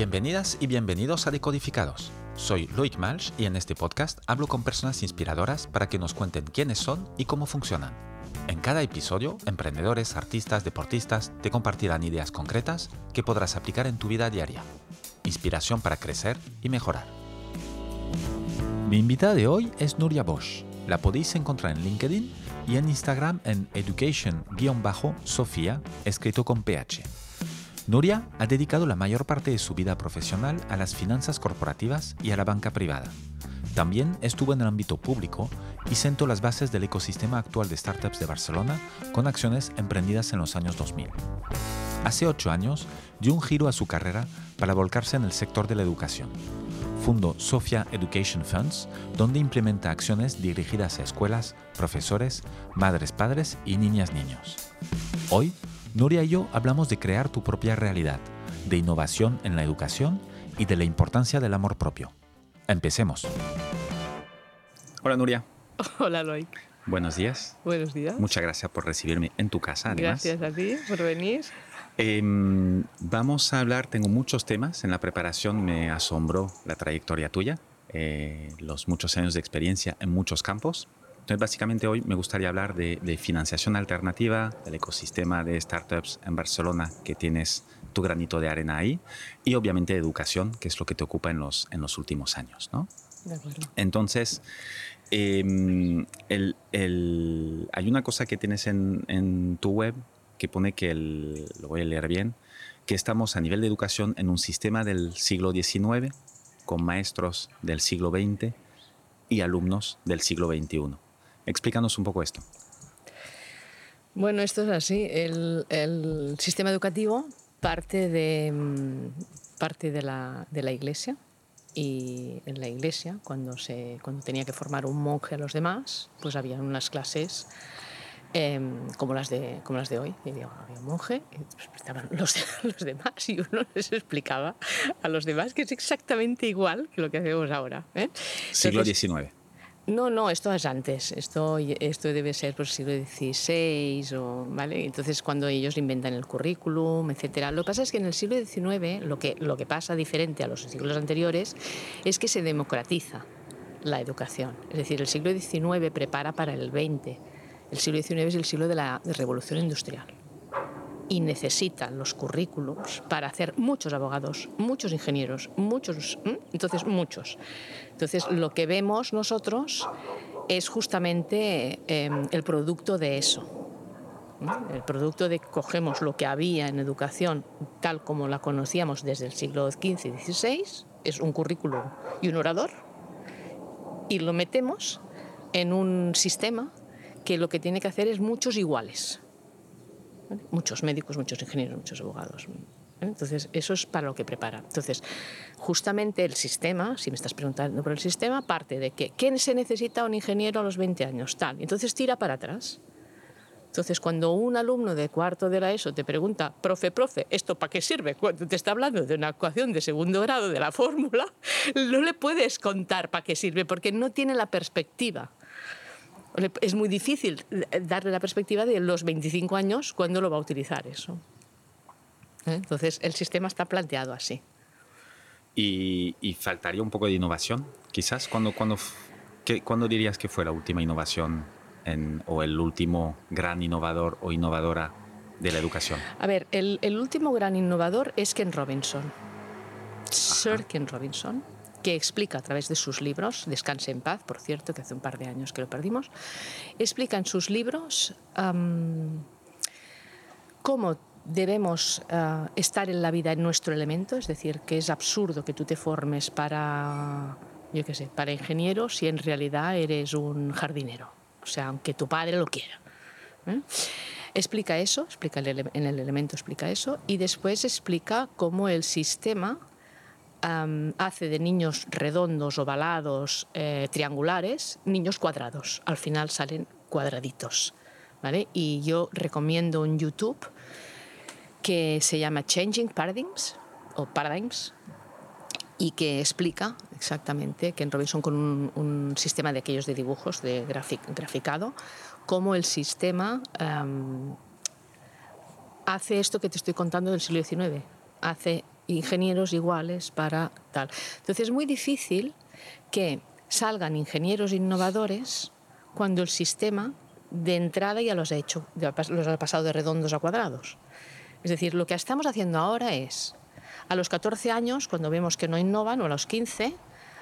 Bienvenidas y bienvenidos a Decodificados. Soy Loic Malch y en este podcast hablo con personas inspiradoras para que nos cuenten quiénes son y cómo funcionan. En cada episodio, emprendedores, artistas, deportistas te compartirán ideas concretas que podrás aplicar en tu vida diaria. Inspiración para crecer y mejorar. Mi invitada de hoy es Nuria Bosch. La podéis encontrar en LinkedIn y en Instagram en education-sofía, escrito con PH. Nuria ha dedicado la mayor parte de su vida profesional a las finanzas corporativas y a la banca privada. También estuvo en el ámbito público y sentó las bases del ecosistema actual de startups de Barcelona con acciones emprendidas en los años 2000. Hace ocho años dio un giro a su carrera para volcarse en el sector de la educación. Fundó Sofia Education Funds, donde implementa acciones dirigidas a escuelas, profesores, madres, padres y niñas, niños. Hoy, Nuria y yo hablamos de crear tu propia realidad, de innovación en la educación y de la importancia del amor propio. Empecemos. Hola Nuria. Hola Loic. Buenos días. Buenos días. Muchas gracias por recibirme en tu casa. Además. Gracias a ti por venir. Eh, vamos a hablar, tengo muchos temas. En la preparación me asombró la trayectoria tuya, eh, los muchos años de experiencia en muchos campos. Entonces, básicamente hoy me gustaría hablar de, de, financiación alternativa, del ecosistema de startups en Barcelona, que tienes tu granito de arena ahí, y obviamente educación, que es lo que te ocupa en los, en los últimos años. ¿no? De acuerdo. Entonces, eh, el, el, hay una cosa que tienes en, en tu web que pone que, el, lo voy a leer bien, que estamos a nivel de educación en un sistema del siglo XIX, con maestros del siglo XX y alumnos del siglo XXI. Explícanos un poco esto. Bueno, esto es así. El, el sistema educativo parte de, parte de la, de la iglesia y en la iglesia, cuando, se, cuando tenía que formar un monje a los demás, pues había unas clases eh, como, las de, como las de hoy. Y digo, había un monje, y estaban los, los demás y uno les explicaba a los demás que es exactamente igual que lo que hacemos ahora. ¿eh? Siglo XIX. No, no, esto es antes. Esto, esto debe ser por el siglo XVI, o, ¿vale? Entonces, cuando ellos inventan el currículum, etcétera. Lo que pasa es que en el siglo XIX lo que, lo que pasa diferente a los siglos anteriores es que se democratiza la educación. Es decir, el siglo XIX prepara para el XX. El siglo XIX es el siglo de la revolución industrial y necesitan los currículums para hacer muchos abogados, muchos ingenieros, muchos, entonces muchos. Entonces lo que vemos nosotros es justamente eh, el producto de eso. El producto de cogemos lo que había en educación tal como la conocíamos desde el siglo XV y XVI, es un currículum y un orador, y lo metemos en un sistema que lo que tiene que hacer es muchos iguales. Muchos médicos, muchos ingenieros, muchos abogados. ¿vale? Entonces, eso es para lo que prepara. Entonces, justamente el sistema, si me estás preguntando por el sistema, parte de que ¿quién se necesita un ingeniero a los 20 años? Tal. Entonces, tira para atrás. Entonces, cuando un alumno de cuarto de la ESO te pregunta, profe, profe, ¿esto para qué sirve? Cuando te está hablando de una ecuación de segundo grado de la fórmula, no le puedes contar para qué sirve porque no tiene la perspectiva es muy difícil darle la perspectiva de los 25 años cuando lo va a utilizar eso. ¿Eh? Entonces, el sistema está planteado así. Y, y faltaría un poco de innovación, quizás. ¿Cuándo, cuando, qué, ¿cuándo dirías que fue la última innovación en, o el último gran innovador o innovadora de la educación? A ver, el, el último gran innovador es Ken Robinson. Ajá. Sir Ken Robinson que explica a través de sus libros, Descanse en paz, por cierto, que hace un par de años que lo perdimos, explica en sus libros um, cómo debemos uh, estar en la vida en nuestro elemento, es decir, que es absurdo que tú te formes para, yo qué sé, para ingeniero si en realidad eres un jardinero, o sea, aunque tu padre lo quiera. ¿eh? Explica eso, explica el en el elemento explica eso, y después explica cómo el sistema hace de niños redondos, ovalados, eh, triangulares, niños cuadrados. Al final salen cuadraditos. ¿vale? Y yo recomiendo un YouTube que se llama Changing Paradigms o Paradigms y que explica exactamente que en Robinson con un, sistema de aquellos de dibujos de grafic, graficado cómo el sistema hace esto que te estoy contando del siglo XIX hace ingenieros iguales para tal. Entonces es muy difícil que salgan ingenieros innovadores cuando el sistema de entrada ya los ha hecho, los ha pasado de redondos a cuadrados. Es decir, lo que estamos haciendo ahora es, a los 14 años, cuando vemos que no innovan, o a los 15,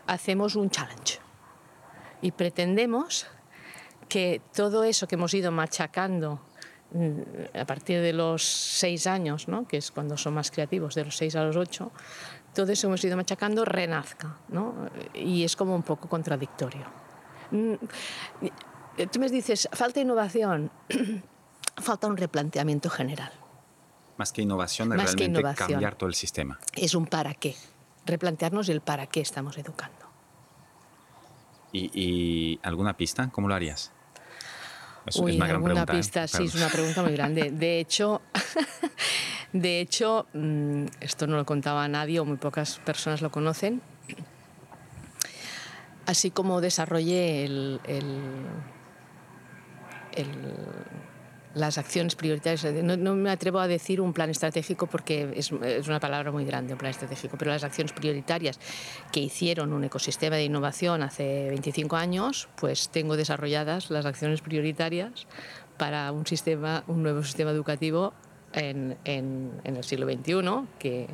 hacemos un challenge. Y pretendemos que todo eso que hemos ido machacando a partir de los 6 años, ¿no? que es cuando son más creativos, de los 6 a los 8, todo eso hemos ido machacando renazca. ¿no? Y es como un poco contradictorio. Mm, tú me dices, falta innovación, falta un replanteamiento general. Más que innovación, es realmente cambiar todo el sistema. Es un para qué, replantearnos el para qué estamos educando. ¿Y, alguna pista? ¿Cómo lo harías? Es, Uy, una gran alguna pista, sí, es una pregunta muy grande. De hecho, de hecho, mm, esto no lo contaba nadie o muy pocas personas lo conocen. Así como desarrollé el las acciones prioritarias. No, me atrevo a decir un plan estratégico porque es, una palabra muy grande, un plan estratégico, pero las acciones prioritarias que hicieron un ecosistema de innovación hace 25 años, pues tengo desarrolladas las acciones prioritarias para un, sistema, un nuevo sistema educativo en, el siglo XXI que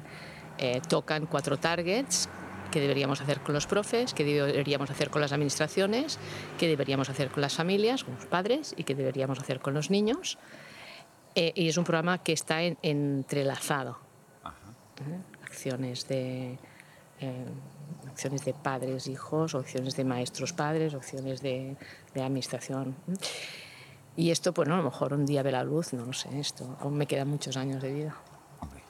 eh, tocan cuatro targets qué deberíamos hacer con los profes, qué deberíamos hacer con las administraciones, qué deberíamos hacer con las familias, con los padres y qué deberíamos hacer con los niños. Eh, y es un programa que está entrelazado. ¿Eh? Acciones de... Eh, acciones de padres, hijos, acciones de maestros, padres, acciones de, de administración. Y esto, pues no, a lo mejor un día ve la luz, no lo sé, esto aún me quedan muchos años de vida.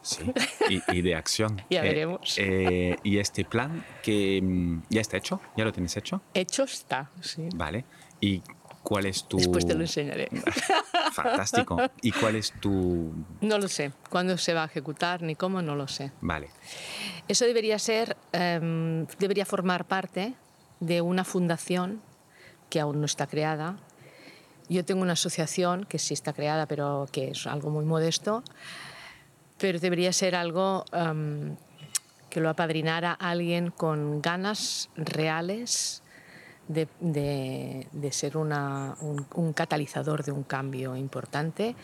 Sí, y, de acción. ya eh, veremos. Eh, ¿Y este plan que mm, ya está hecho? ¿Ya lo tienes hecho? Hecho está, sí. Vale. ¿Y cuál es tu...? Después te lo enseñaré. Fantástico. ¿Y cuál es tu...? No lo sé. ¿Cuándo se va a ejecutar ni cómo? No lo sé. Vale. Eso debería ser, em, debería formar parte de una fundación que aún no está creada. Yo tengo una asociación que sí está creada, pero que es algo muy modesto, pero debería ser algo que lo apadrinara alguien con ganas reales de, ser un, catalizador de un cambio importante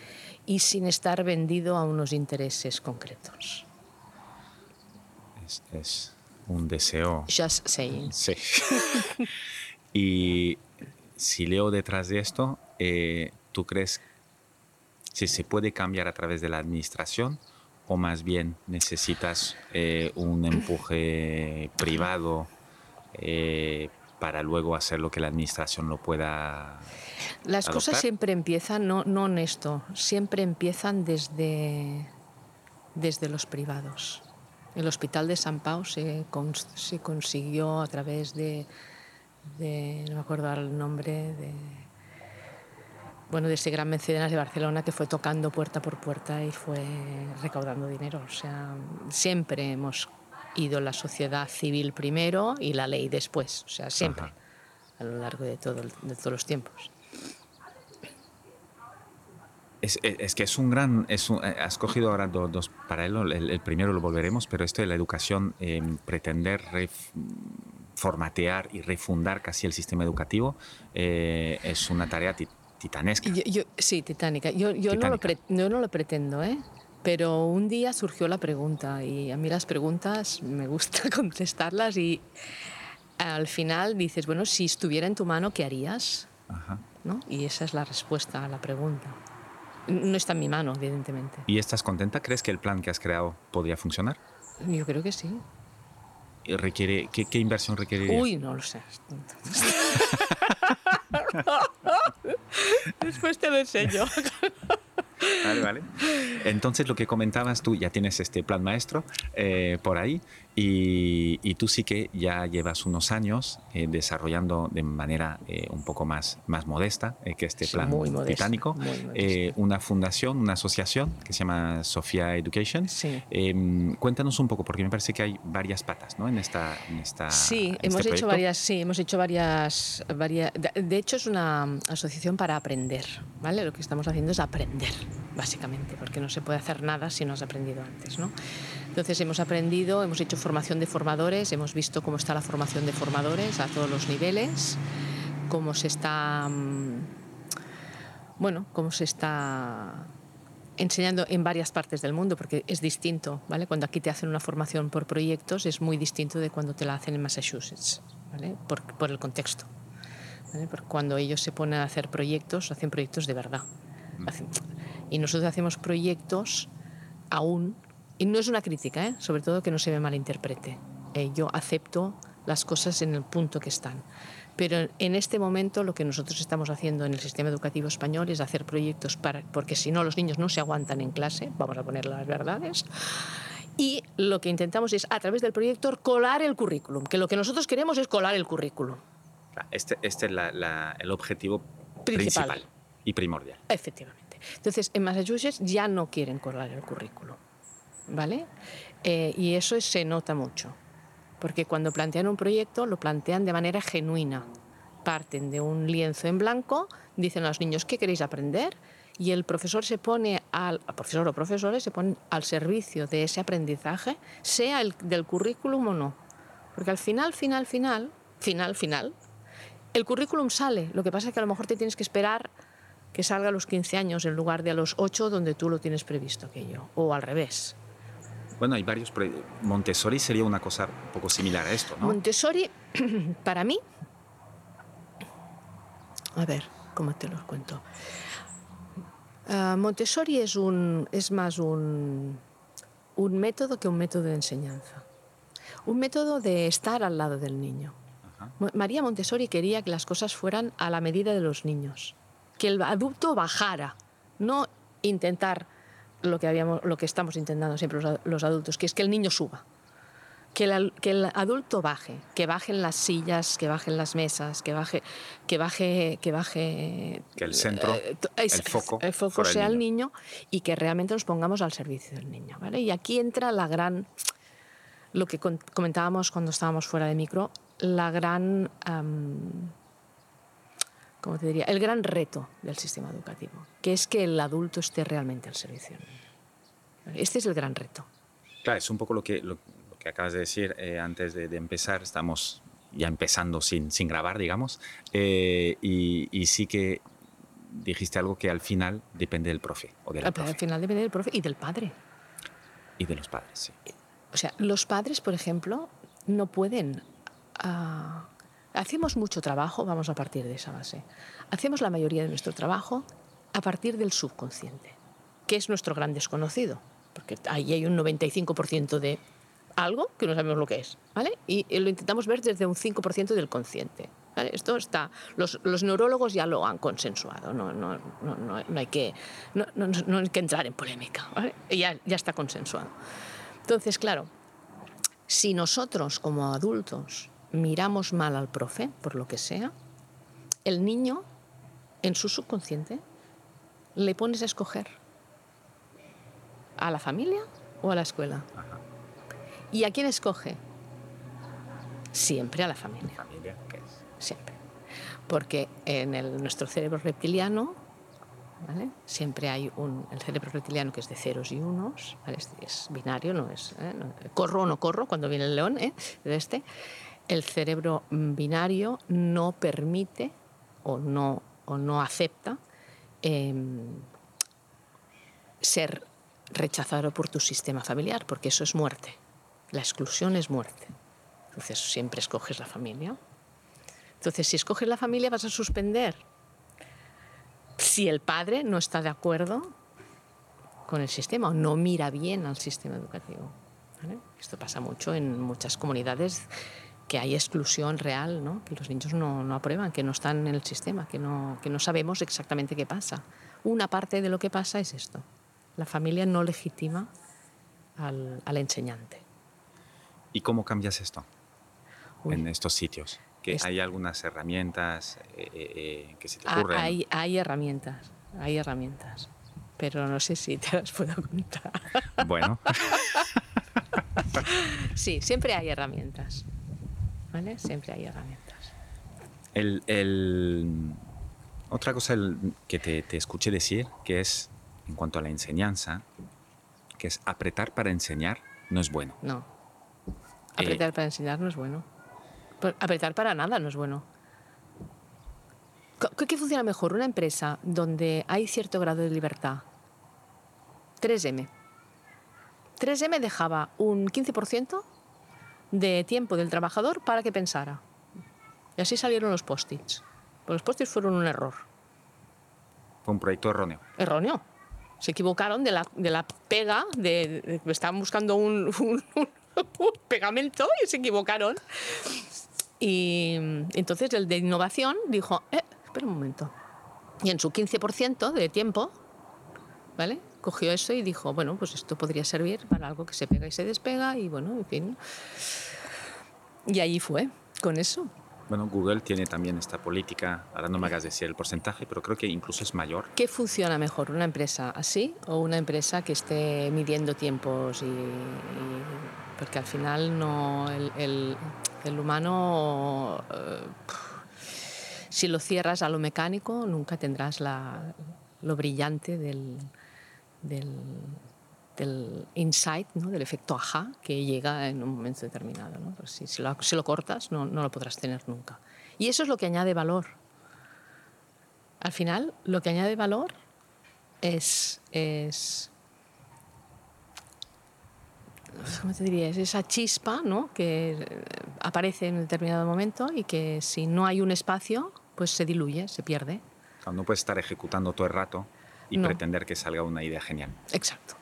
y sin estar vendido a unos intereses concretos. Es, un deseo. Just saying. Sí. y si leo detrás de esto, eh, ¿tú crees si se puede cambiar a través de la administración o más bien necesitas eh, un empuje privado eh, para luego hacer lo que la administración lo pueda. Las cosas siempre empiezan, no, no en esto, siempre empiezan desde, desde los privados. El Hospital de San Pau se, se consiguió a través de, de, no me acuerdo el nombre, de bueno, de ese gran mecenas de Barcelona que fue tocando puerta por puerta y fue recaudando dinero. O sea, siempre hemos ido la sociedad civil primero y la ley después. O sea, siempre, a lo largo de, todo, de todos los tiempos. Es, que es un gran, es eh, has cogido ahora dos, paralelos, el, primero lo volveremos, pero esto de la educación, pretender formatear y refundar casi el sistema educativo eh, es una tarea titanesca. sí, titánica. Yo, yo, No lo no lo pretendo, ¿eh? Pero un día surgió la pregunta y a mí las preguntas me gusta contestarlas y al final dices, bueno, si estuviera en tu mano, ¿qué harías? ¿No? Y esa es la respuesta a la pregunta. No está en mi mano, evidentemente. ¿Y estás contenta? ¿Crees que el plan que has creado podría funcionar? Yo creo que sí. Requiere, ¿qué, qué inversión requeriría? Uy, no lo sé. Después te lo enseño. Vale, vale. Entonces, lo que comentabas tú, ya tienes este plan maestro eh, por ahí y, tú sí que ya llevas unos años eh, desarrollando de manera eh, un poco más, más modesta que este plan titánico una fundación, una asociación que se llama Sofía Education. Em, cuéntanos un poco, porque me parece que hay varias patas ¿no? en, esta, en esta. Sí, hemos este hecho varias. Sí, hemos hecho varias, varias. De hecho, es una asociación para aprender. ¿vale? Lo que estamos haciendo es aprender básicamente, porque no se puede hacer nada si no has aprendido antes. ¿no? Entonces hemos aprendido, hemos hecho formación de formadores, hemos visto cómo está la formación de formadores a todos los niveles, cómo se está, mm, bueno, cómo se está enseñando en varias partes del mundo, porque es distinto, ¿vale? Cuando aquí te hacen una formación por proyectos es muy distinto de cuando te la hacen en Massachusetts, ¿vale? Por, por el contexto. ¿vale? Porque cuando ellos se ponen a hacer proyectos, hacen proyectos de verdad. Hacen- y nosotros hacemos proyectos aún, y no es una crítica, ¿eh? sobre todo que no se me malinterprete. Eh, yo acepto las cosas en el punto que están. Pero en este momento lo que nosotros estamos haciendo en el sistema educativo español es hacer proyectos para, porque si no los niños no se aguantan en clase, vamos a poner las verdades. Y lo que intentamos es a través del proyecto colar el currículum, que lo que nosotros queremos es colar el currículum. Este, este es la- la- el objetivo Principal. principal y primordial. Efectivamente. Entonces, en Massachusetts ya no quieren colar el currículum, Eh, y eso es- se nota mucho, porque cuando plantean un proyecto lo plantean de manera genuina. Parten de un lienzo en blanco, dicen a los niños, ¿qué queréis aprender? Y el profesor se pone al profesor o profesores se ponen al servicio de ese aprendizaje, sea el del currículum o no. Porque al final, final, final, final, final, el currículum sale. Lo que pasa es que a lo mejor te tienes que esperar que salga a los 15 años en lugar de a los 8 donde tú lo tienes previsto aquello. O al revés. Bueno, hay varios. Montessori sería una cosa un poco similar a esto, ¿no? Montessori, para mí, a ver, ¿cómo te lo cuento? Ah, Montessori es, un, es más un, un método que un método de enseñanza. Un método de estar al lado del niño. Ajá. María Montessori quería que las cosas fueran a la medida de los niños, que el adulto bajara, no intentar lo que, habíamos, lo que estamos intentando siempre los, los adultos, que es que el niño suba. Que el, al- que el adulto baje, que bajen las sillas, que bajen las mesas, que baje, que baje, que baje Que el centro, eh, es- el foco el foco fuera el sea el niño y que realmente nos pongamos al servicio del niño. ¿vale? Y aquí entra la gran, lo que comentábamos cuando estábamos fuera de micro, la gran, am, ¿cómo te diría? El gran reto del sistema educativo, que es que el adulto esté realmente al servicio. Este es el gran reto. Claro, es un poco lo que, lo, lo que acabas de decir eh, antes de, de empezar. Estamos ya empezando sin, sin grabar, digamos. Eh, y, y sí que dijiste algo que al final depende del profe o de la Al profe final depende del profe y del padre. y de los padres. Sí. O sea, los padres, por ejemplo, no pueden... ah, hacemos mucho trabajo, vamos a partir de esa base. Hacemos la mayoría de nuestro trabajo a partir del subconsciente, que es nuestro gran desconocido, porque ahí hay un 95% de algo que no sabemos lo que es, ¿vale? Y, lo intentamos ver desde un 5% del consciente. ¿vale? Esto está, los, los neurólogos ya lo han consensuado, no, no, no, no, hay, que, no hay que entrar en polémica, ¿vale? ya, ya está consensuado. Entonces, claro, si nosotros como adultos miramos mal al profe, por lo que sea, el niño, en su subconsciente, le pones a escoger a la familia o a la escuela. ¿Y a quién escoge? Siempre a la familia Familia, ¿qué es? siempre. Porque en el- nuestro cerebro reptiliano, ¿vale? siempre hay un, el cerebro reptiliano que es de ceros y unos, ¿vale? es, es binario, no es ¿eh? Corro o no corro cuando viene el león, ¿eh? de este. El cerebro binario no permite o no, o no acepta em, ser rechazado por tu sistema familiar, porque eso es muerte. La exclusión es muerte. Entonces siempre escoges la familia. Entonces, si escoges la familia, vas a suspender. Si el padre no está de acuerdo con el sistema o no mira bien al sistema educativo. Esto pasa mucho en muchas comunidades que hay exclusión real, ¿no? que los niños no, no aprueban, que no están en el sistema, que no, que no sabemos exactamente qué pasa. Una parte de lo que pasa es esto. La familia no legitima al, al enseñante. ¿Y cómo cambias esto Uy. en estos sitios? Que hay algunas herramientas eh, eh, eh, que se te Ah, ocurren. Hay, hay herramientas, hay herramientas, pero no sé si te las puedo contar. Bueno, Sí, siempre hay herramientas, ¿vale? Siempre hay herramientas. el, el- otra cosa que te, te escuché decir, que es en cuanto a la enseñanza, que es apretar para enseñar, no es bueno. No. Apretar para enseñar no es bueno. Apretar para nada no es bueno. ¿Qué funciona mejor? Una empresa donde hay cierto grado de libertad. 3M. 3M dejaba un 15% de tiempo del trabajador para que pensara. Y así salieron los post-its. Pues los post-its fueron un error. Fue un proyecto erróneo. Erróneo. Se equivocaron de la, de la pega, de, estaban buscando un, pegamento y se equivocaron. Y entonces el de innovación dijo, eh, espera un momento. Y en su 15% de tiempo, ¿vale? Cogió eso y dijo, bueno, pues esto podría servir para algo que se pega y se despega y bueno, en fin. Y allí fue, con eso. Bueno, Google tiene también esta política, ahora no me hagas decir el porcentaje, pero creo que incluso es mayor. ¿Qué funciona mejor, una empresa así o una empresa que esté midiendo tiempos? Y, porque al final no, el, el, humano, eh, si lo cierras a lo mecánico, nunca tendrás la, lo brillante del, del, del insight, ¿no? del efecto ajá que llega en un momento determinado. ¿no? Pues si, si, lo, si, lo, cortas, no, no, lo podrás tener nunca. Y eso es lo que añade valor. Al final, lo que añade valor es, es ¿cómo te diría? Es esa chispa ¿no? que aparece en un determinado momento y que si no hay un espacio, pues se diluye, se pierde. No puedes estar ejecutando todo el rato y pretender que salga una idea genial. Exacto.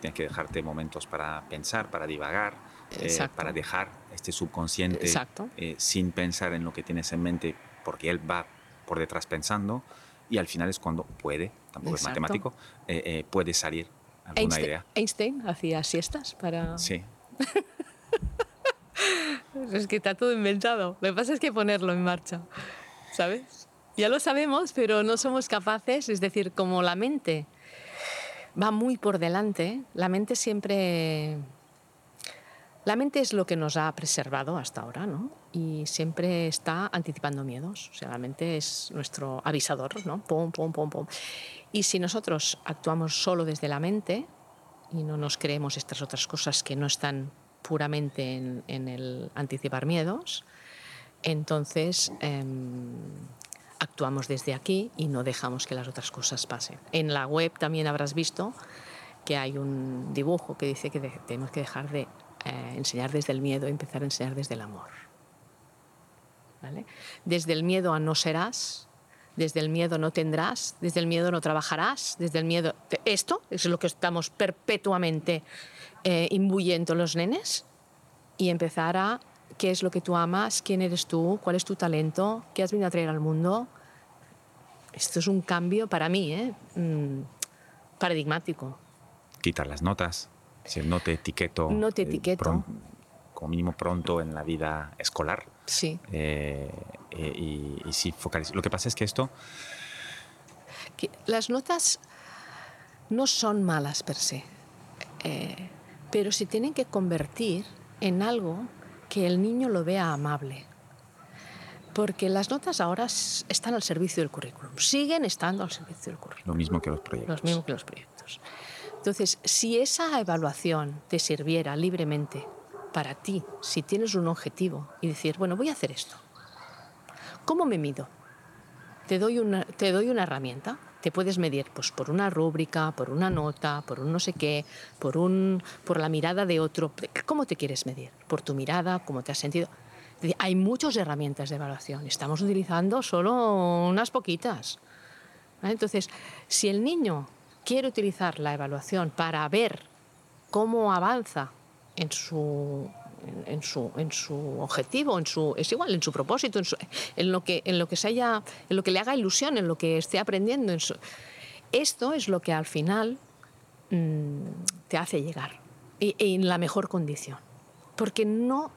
Tienes que dejarte momentos para pensar, para divagar, eh, para dejar este subconsciente eh, sin pensar en lo que tienes en mente, porque él va por detrás pensando y al final es cuando puede, tampoco es matemático, eh, puede salir alguna idea. Einstein hacía siestas para... Sí. es que está todo inventado. Lo que pasa es que ponerlo en marcha, ¿sabes? Ya lo sabemos, pero no somos capaces, es decir, como la mente va muy por delante. La mente siempre... La mente es lo que nos ha preservado hasta ahora, ¿no? Y siempre está anticipando miedos. O sea, la mente es nuestro avisador, ¿no? Pum, pum, pum, pum. Y si nosotros actuamos solo desde la mente y no nos creemos estas otras cosas que no están puramente en, el anticipar miedos, entonces em, actuamos desde aquí y no dejamos que las otras cosas pasen. En la web también habrás visto que hay un dibujo que dice que tenemos que dejar de eh, enseñar desde el miedo y empezar a enseñar desde el amor. Desde el miedo a no serás, desde el miedo no tendrás, desde el miedo no trabajarás, desde el miedo... Esto es lo que estamos perpetuamente eh, imbuyendo los nenes y empezar a qué es lo que tú amas, quién eres tú, cuál es tu talento, qué has venido a traer al mundo. Esto es un cambio para mí, ¿eh? Mm, paradigmático. Quitar las notas, si no te etiqueto. No te eh, etiqueto. como mínimo pronto en la vida escolar. Sí. Eh, y, y, sí, focalizar. Lo que pasa es que esto... las notas no son malas per se, pero se tienen que convertir en algo que el niño lo vea amable. Porque las notas ahora están al servicio del currículum, siguen estando al servicio del currículum. Lo mismo que los proyectos. Lo mismo que los proyectos. Entonces, si esa evaluación te sirviera libremente para ti, si tienes un objetivo y decir, bueno, voy a hacer esto, ¿cómo me mido? Te doy una, te doy una herramienta, te puedes medir pues, por una rúbrica, por una nota, por un no sé qué, por, un, por la mirada de otro. ¿Cómo te quieres medir? ¿Por tu mirada? ¿Cómo te has sentido? Hay muchas herramientas de evaluación. Estamos utilizando solo unas poquitas. Entonces, si el niño quiere utilizar la evaluación para ver cómo avanza en su en, su, en su objetivo, en su, es igual, en su propósito, en, lo que, en lo que se haya, en lo que le haga ilusión, en lo que esté aprendiendo. esto es lo que al final mm, te hace llegar y, en la mejor condición. Porque no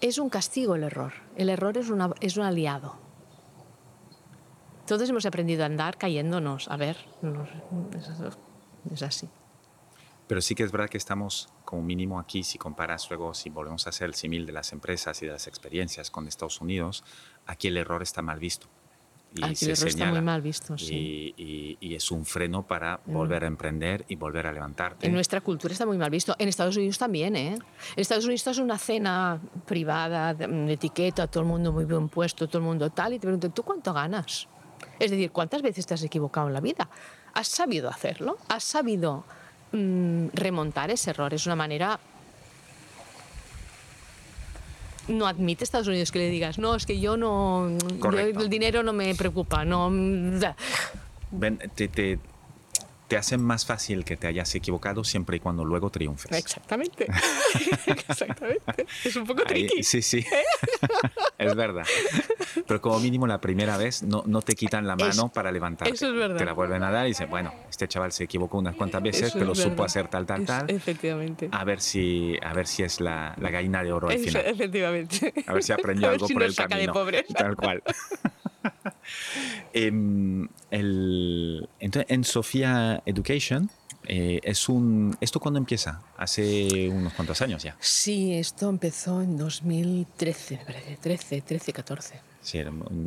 es un castigo el error, el error es, una, es un aliado. Todos hemos aprendido a andar cayéndonos, a ver, es así. Pero sí que es verdad que estamos como mínimo aquí, si comparas luego, si volvemos a hacer el símil de las empresas y de las experiencias con Estados Unidos, aquí el error está mal visto. y Aquí se el error está señala. muy mal visto, sí. y, es un freno para volver a emprender y volver a levantarte. En nuestra cultura está muy mal visto. En Estados Unidos también, ¿eh? En Estados Unidos es una cena privada, de, de etiqueta, todo el mundo muy bien puesto, todo el mundo tal, y te preguntan, ¿tú cuánto ganas? Es decir, ¿cuántas veces te has equivocado en la vida? ¿Has sabido hacerlo? ¿Has sabido mm, remontar ese error? Es una manera... No admite Estados Unidos que le digas, no, es que yo no... yo el dinero no me preocupa, no... mm, da". Ven, te, te, te hacen más fácil que te hayas equivocado siempre y cuando luego triunfes. Exactamente. Exactamente. Es un poco Ahí- tricky. sí, sí. es verdad. Pero como mínimo la primera vez no, no te quitan la mano Es- para levantarte. eso es verdad. Te la vuelven a dar y dicen, bueno, este chaval se equivocó unas cuantas veces, Eso pero supo hacer tal, tal, Es- tal. Efectivamente. A ver si, a ver si es la, la gallina de oro al final. efectivamente. A ver si aprendió A ver algo si por nos el saca camino. de. Tal cual. Em, el- entonces, en Sofía Education, eh, es un, ¿esto cuándo empieza? Hace unos cuantos años ya. Sí, esto empezó en 2013, me parece. 13, 13, 14. Sí,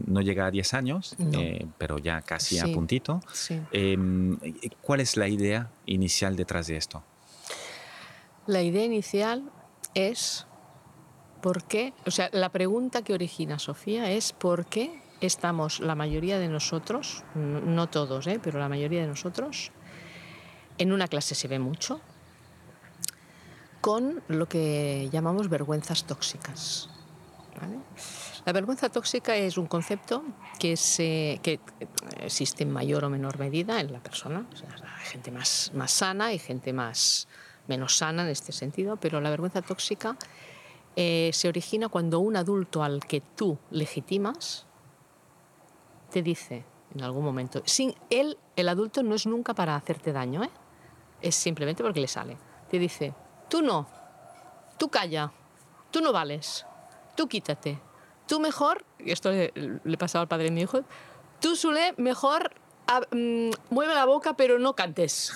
no llega a 10 años, No. eh, pero ya casi a puntito. Sí. Em, ¿Cuál es la idea inicial detrás de esto? La idea inicial es por qué, o sea, la pregunta que origina Sofía es por qué estamos la mayoría de nosotros, no todos, ¿eh? pero la mayoría de nosotros, en una clase se ve mucho, con lo que llamamos vergüenzas tóxicas. La vergüenza tóxica es un concepto que, se, que existe en mayor o menor medida en la persona. Hay gente más, más sana y gente más, menos sana en este sentido, pero la vergüenza tóxica eh, se origina cuando un adulto al que tú legitimas te dice en algún momento, sin él, el adulto no es nunca para hacerte daño, ¿eh? es simplemente porque le sale. Te dice, tú no, tú calla, tú no vales, tú quítate, tú mejor, y esto le, le pasaba al padre de mi hijo, tú Sule, mejor mm, mueve la boca pero no cantes.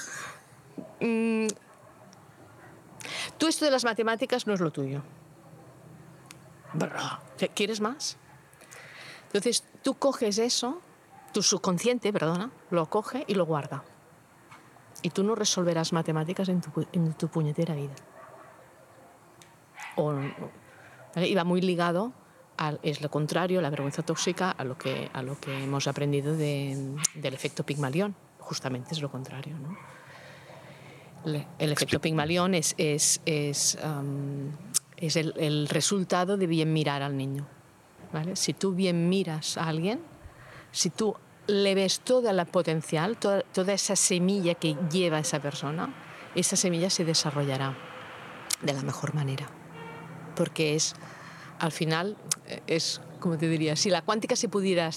Mm, tú esto de las matemáticas no es lo tuyo. ¿Quieres más? Entonces tú coges eso, tu subconsciente, perdona, lo coge y lo guarda. Y tú no resolverás matemáticas en tu, en tu puñetera vida. O, ¿vale? Y va muy ligado, al, es lo contrario, la vergüenza tóxica, a lo que, a lo que hemos aprendido de- del efecto Pigmalión. Justamente es lo contrario. ¿no? Le- El efecto Pigmalión es, es, es, am, es el, el resultado de bien mirar al niño. Si tú bien miras a alguien, si tú le ves toda la potencial, toda, toda esa semilla que lleva esa persona, esa semilla se desarrollará de la mejor manera. Porque es, al final, eh, es, como te diría, si la cuántica se pudiera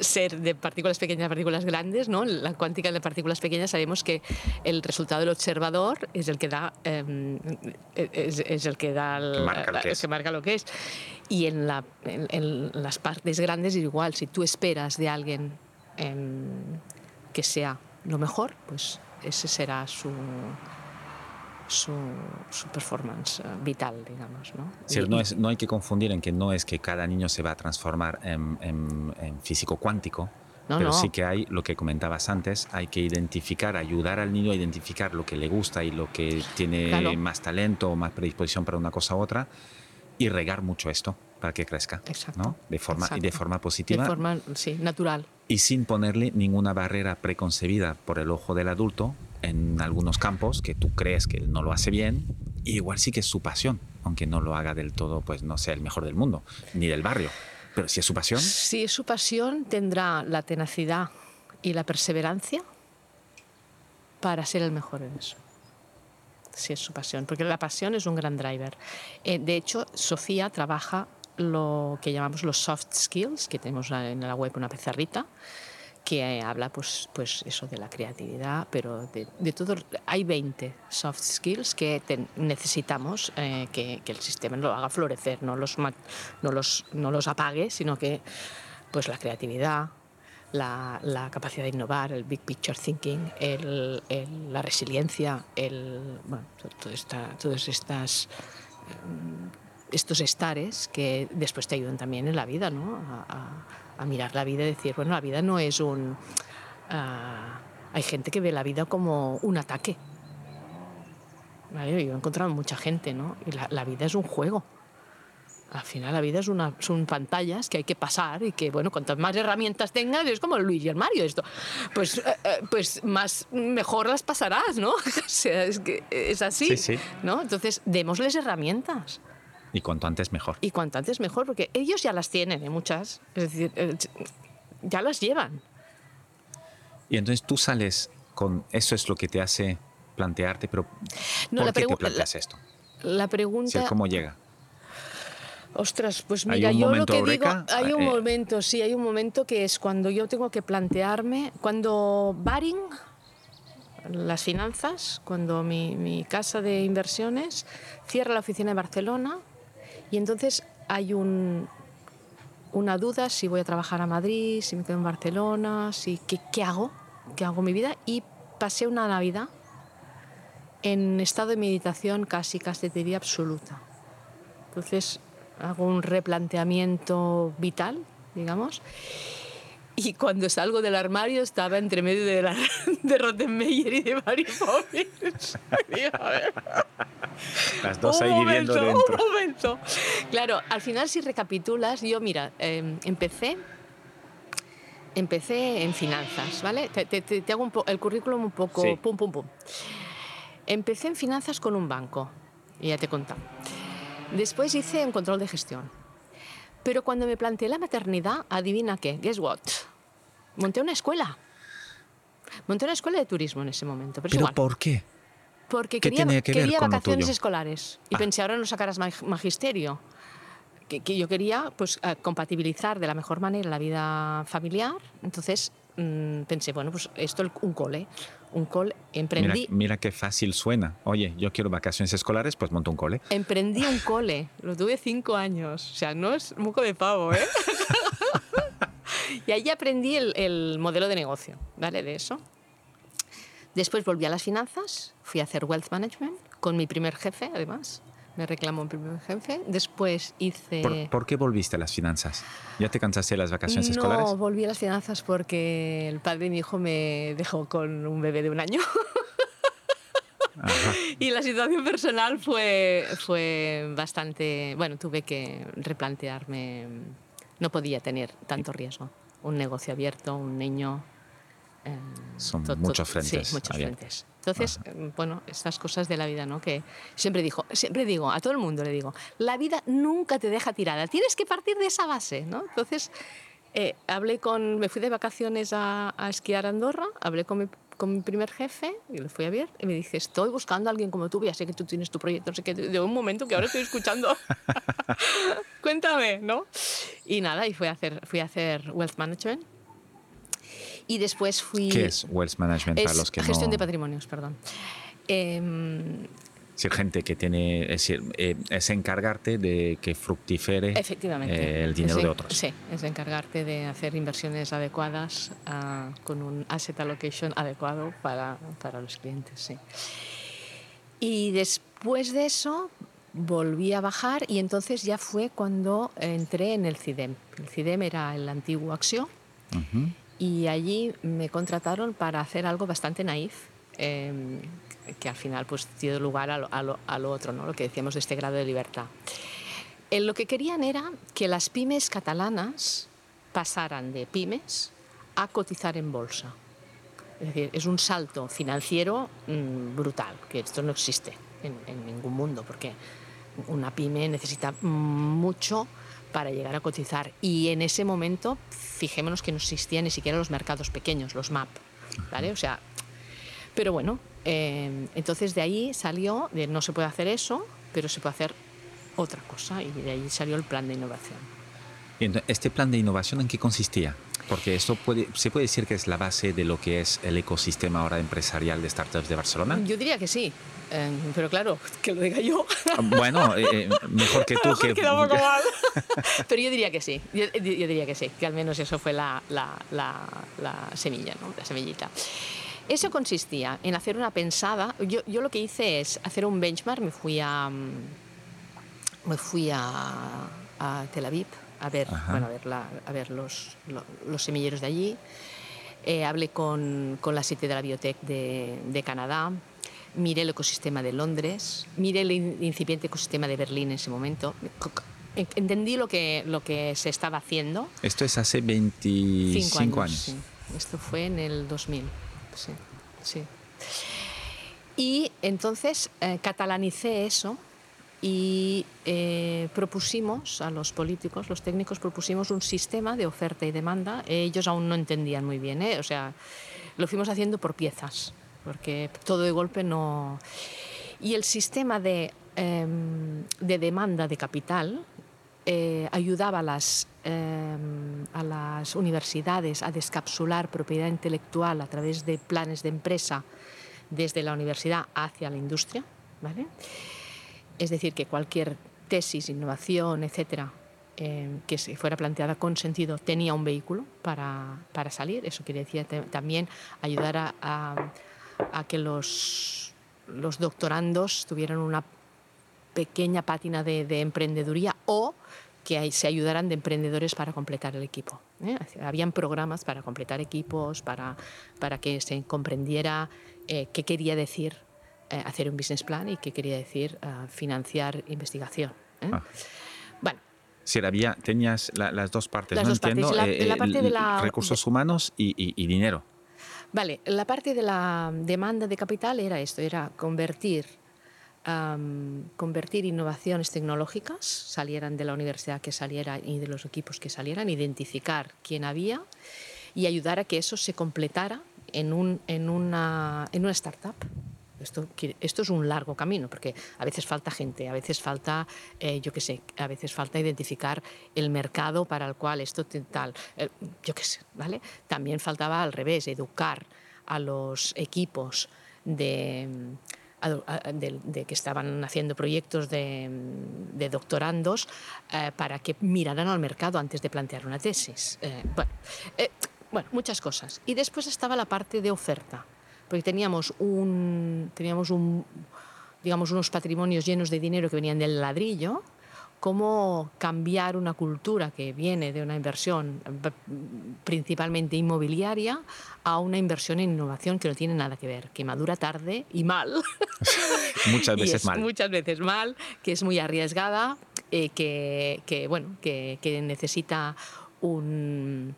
ser de partículas pequeñas a partículas grandes, ¿no? La cuántica de partículas pequeñas sabemos que el resultado del observador es el que da, eh, es, es el que da, el- Que marca lo que el es. que marca lo que es. Y en, la- en- en las partes grandes es igual, si tú esperas de alguien em, que sea lo mejor, pues ese será su, su, su performance eh, vital, digamos. ¿no? Sí, Y- no, es, no hay que confundir en que no es que cada niño se va a transformar en, en- en físico cuántico, No, pero no. sí que hay, lo que comentabas antes, hay que identificar, ayudar al niño a identificar lo que le gusta y lo que tiene Claro. más talento o más predisposición para una cosa u otra y regar mucho esto para que crezca, Exacto, ¿no? De forma, y de forma de positiva forma, sí, natural. y sin ponerle ninguna barrera preconcebida por el ojo del adulto en algunos campos que tú crees que él no lo hace bien, y igual sí que es su pasión, aunque no lo haga del todo, pues no sea el mejor del mundo, ni del barrio. Pero si es su pasión, Si es su pasión, tendrá la tenacidad y la perseverancia para ser el mejor en eso. Si es su pasión, porque la pasión es un gran driver. Eh, de hecho, Sofía trabaja lo que llamamos los soft skills, que tenemos en la web una pizarrita, que eh, habla pues, pues eso de la creatividad, pero de, todo. Hay 20 soft skills que necesitamos eh, que, el sistema lo haga florecer, no los, no los, no los apague, sino que pues la creatividad, la, la capacidad de innovar, el big picture thinking, el- la resiliencia, el, bueno, to- todo todas estas estos estares que después te ayudan también en la vida, ¿no? A, mirar la vida y decir, bueno, la vida no es un... ah, hay gente que ve la vida como un ataque. Yo he encontrado mucha gente, ¿no? Y la vida es un juego. Al final la vida es una, son pantallas que hay que pasar y que, bueno, cuantas más herramientas tengas, es como el Luigi y el Mario esto, pues, eh, eh, pues más, mejor las pasarás, ¿no? o sea, es que es así, Sí, sí. ¿no? Entonces, démosles herramientas. Y cuanto antes mejor. Y cuanto antes mejor, porque ellos ya las tienen, ¿eh? muchas. Es decir, eh, ya las llevan. Y entonces tú sales con eso es lo que te hace plantearte, pero No, ¿por la qué te planteas esto? La O pregunta... sea, ¿Cómo llega? Ostras, pues ¿Hay mira, yo lo que eureka? digo, hay un Eh, momento, sí, hay un momento que es cuando yo tengo que plantearme, cuando Baring, las finanzas, cuando mi, mi casa de inversiones cierra la oficina de Barcelona y entonces hay un, una duda si voy a trabajar a Madrid, si me quedo en Barcelona, si, ¿qué, qué hago? ¿Qué hago en mi vida? Y pasé una Navidad en estado de meditación casi, casi diría absoluta. Entonces hago un replanteamiento vital, digamos. Y cuando salgo del armario estaba entre medio de, la, de Rottenmeier y de Mary Poppins. Las dos un ahí viviendo momento, dentro. Un momento. Claro, al final si recapitulas, yo mira, eh, empecé, empecé en finanzas, ¿vale? Te, te- te- te hago un po- el currículum un poco, Sí. pum, pum, pum. Empecé en finanzas con un banco, y ya te he contado. Después hice un control de gestión. Pero cuando me planteé la maternidad, adivina qué, guess what? Monté una escuela. Monté una escuela de turismo en ese momento. Pero, ¿Pero por qué? Porque ¿Qué quería, que vacaciones escolares y Ah. pensé, ahora no sacarás mag- magisterio. Que, que yo quería pues, eh, compatibilizar de la mejor manera la vida familiar. Entonces mm, pensé, bueno, pues esto, el- un cole. Un cole, Mira, emprendí, mira qué fácil suena. Oye, yo quiero vacaciones escolares, pues monto un cole. emprendí un cole. Lo tuve cinco años. O sea, no es moco de pavo, ¿eh? y ahí aprendí el, el modelo de negocio, ¿vale? De eso. Después volví a las finanzas, fui a hacer wealth management con mi primer jefe, además. Me reclamó mi primer jefe. Después hice... ¿Por, por qué volviste a las finanzas? ¿Ya te cansaste de las vacaciones no, escolares? volví a las finanzas porque el padre de mi hijo me dejó con un bebé de un año. Ajá. Y la situación personal fue, fue bastante... Bueno, tuve que replantearme. No podía tener tanto riesgo. Un negocio abierto, un niño... eh, Son muchos frentes Sí, muchos abiertos. frentes. Entonces, eh, bueno, estas cosas de la vida, ¿no? Que siempre, dijo, siempre digo, a todo el mundo le digo, la vida nunca te deja tirada, tienes que partir de esa base, ¿no? Entonces, eh, hablé con, me fui de vacaciones a, a esquiar a Andorra, hablé con mi, con mi primer jefe, y le fui a ver, y me dice, estoy buscando a alguien como tú, ya sé que tú tienes tu proyecto, no sé qué, de un momento que ahora estoy escuchando. Cuéntame, ¿no? Y nada, y fui a hacer, fui a hacer Wealth Management. Y después fui... ¿Qué es Wealth Management para los que gestión no... de patrimonios, perdón. Em, Es decir, gente que tiene... Es, decir, eh, es encargarte de que fructifere efectivamente. eh, el dinero de otros. Sí, es encargarte de hacer inversiones adecuadas ah, con un asset allocation adecuado para, para los clientes, sí. Y después de eso volví a bajar y entonces ya fue cuando entré en el CIDEM. El CIDEM era el antiguo Axio. Y allí me contrataron para hacer algo bastante naif, eh, que al final pues dio lugar a lo, a lo- a lo otro, ¿no? lo que decíamos de este grado de libertad. Eh, lo que querían era que las pymes catalanas pasaran de pymes a cotizar en bolsa. Es decir, es un salto financiero mm, brutal, que esto no existe en, en ningún mundo, porque una pyme necesita mucho para llegar a cotizar. Y en ese momento, fijémonos que no existían ni siquiera los mercados pequeños, los MAP. ¿vale? O sea, pero bueno, eh, entonces de ahí salió, no se puede hacer eso, pero se puede hacer otra cosa, y de ahí salió el plan de innovación. ¿Este plan de innovación en qué consistía? Porque esto puede, se puede decir que es la base de lo que es el ecosistema ahora empresarial de startups de Barcelona. Yo diría que sí, eh, pero claro, que lo diga yo. Bueno, eh, eh, mejor que tú mejor que... poco mal. Pero yo diría que sí, yo, yo diría que sí, que al menos eso fue la, la, la, la semilla, ¿no? la semillita. Eso consistía en hacer una pensada. Yo, yo lo que hice es hacer un benchmark, me fui a, mm, me fui a, a Tel Aviv a ver, bueno, a ver, la, a ver los, los, semilleros de allí. Eh, hablé con, con, la Cité de la Biotech de, de, Canadá, miré el ecosistema de Londres, miré el incipiente ecosistema de Berlín en ese momento. Entendí lo que, lo que se estaba haciendo. Esto es hace 25 años. Esto fue en el 2000. Sí, sí. Y entonces eh, catalanicé eso y eh, propusimos a los políticos, los técnicos, propusimos un sistema de oferta y demanda. Ellos aún no entendían muy bien, ¿eh? o sea, lo fuimos haciendo por piezas, porque todo de golpe no... Y el sistema de, em, de demanda de capital eh, ayudaba a las, em, a las universidades a descapsular propiedad intelectual a través de planes de empresa desde la universidad hacia la industria, ¿vale? Es decir, que cualquier tesis, innovación, etcétera, eh, que se fuera planteada con sentido tenía un vehículo para, para salir. Eso quiere decir también ayudar a, que los, los, doctorandos tuvieran una pequeña pátina de, de emprendeduría o que se ayudaran de emprendedores para completar el equipo. ¿eh? Habían programas para completar equipos, para, para que se comprendiera eh, qué quería decir eh, hacer un business plan y qué quería decir eh, financiar investigación. ¿eh? Ah. Bueno. Si había, tenías las dos partes, las no dos entiendo, partes. La, parte de la, recursos humanos y, y, dinero. Vale, la parte de la demanda de capital era esto, era convertir convertir innovaciones tecnológicas, salieran de la universidad que saliera y de los equipos que salieran, identificar quién había y ayudar a que eso se completara en, un, en, una, en una startup. Esto, es un largo camino, porque a veces falta gente, a veces falta, eh, yo qué sé, a veces falta identificar el mercado para el cual esto tal, eh, yo qué sé, ¿vale? También faltaba al revés, educar a los equipos de, de, que estaban haciendo proyectos de, de doctorandos eh, para que miraran al mercado antes de plantear una tesis. bueno, muchas cosas. Y después estaba la parte de oferta porque teníamos, un, teníamos un, digamos, unos patrimonios llenos de dinero que venían del ladrillo, cómo cambiar una cultura que viene de una inversión principalmente inmobiliaria a una inversión en innovación que no tiene nada que ver, que madura tarde y mal. muchas veces mal. Muchas veces mal, que es muy arriesgada, eh, que, que, bueno, que, que necesita un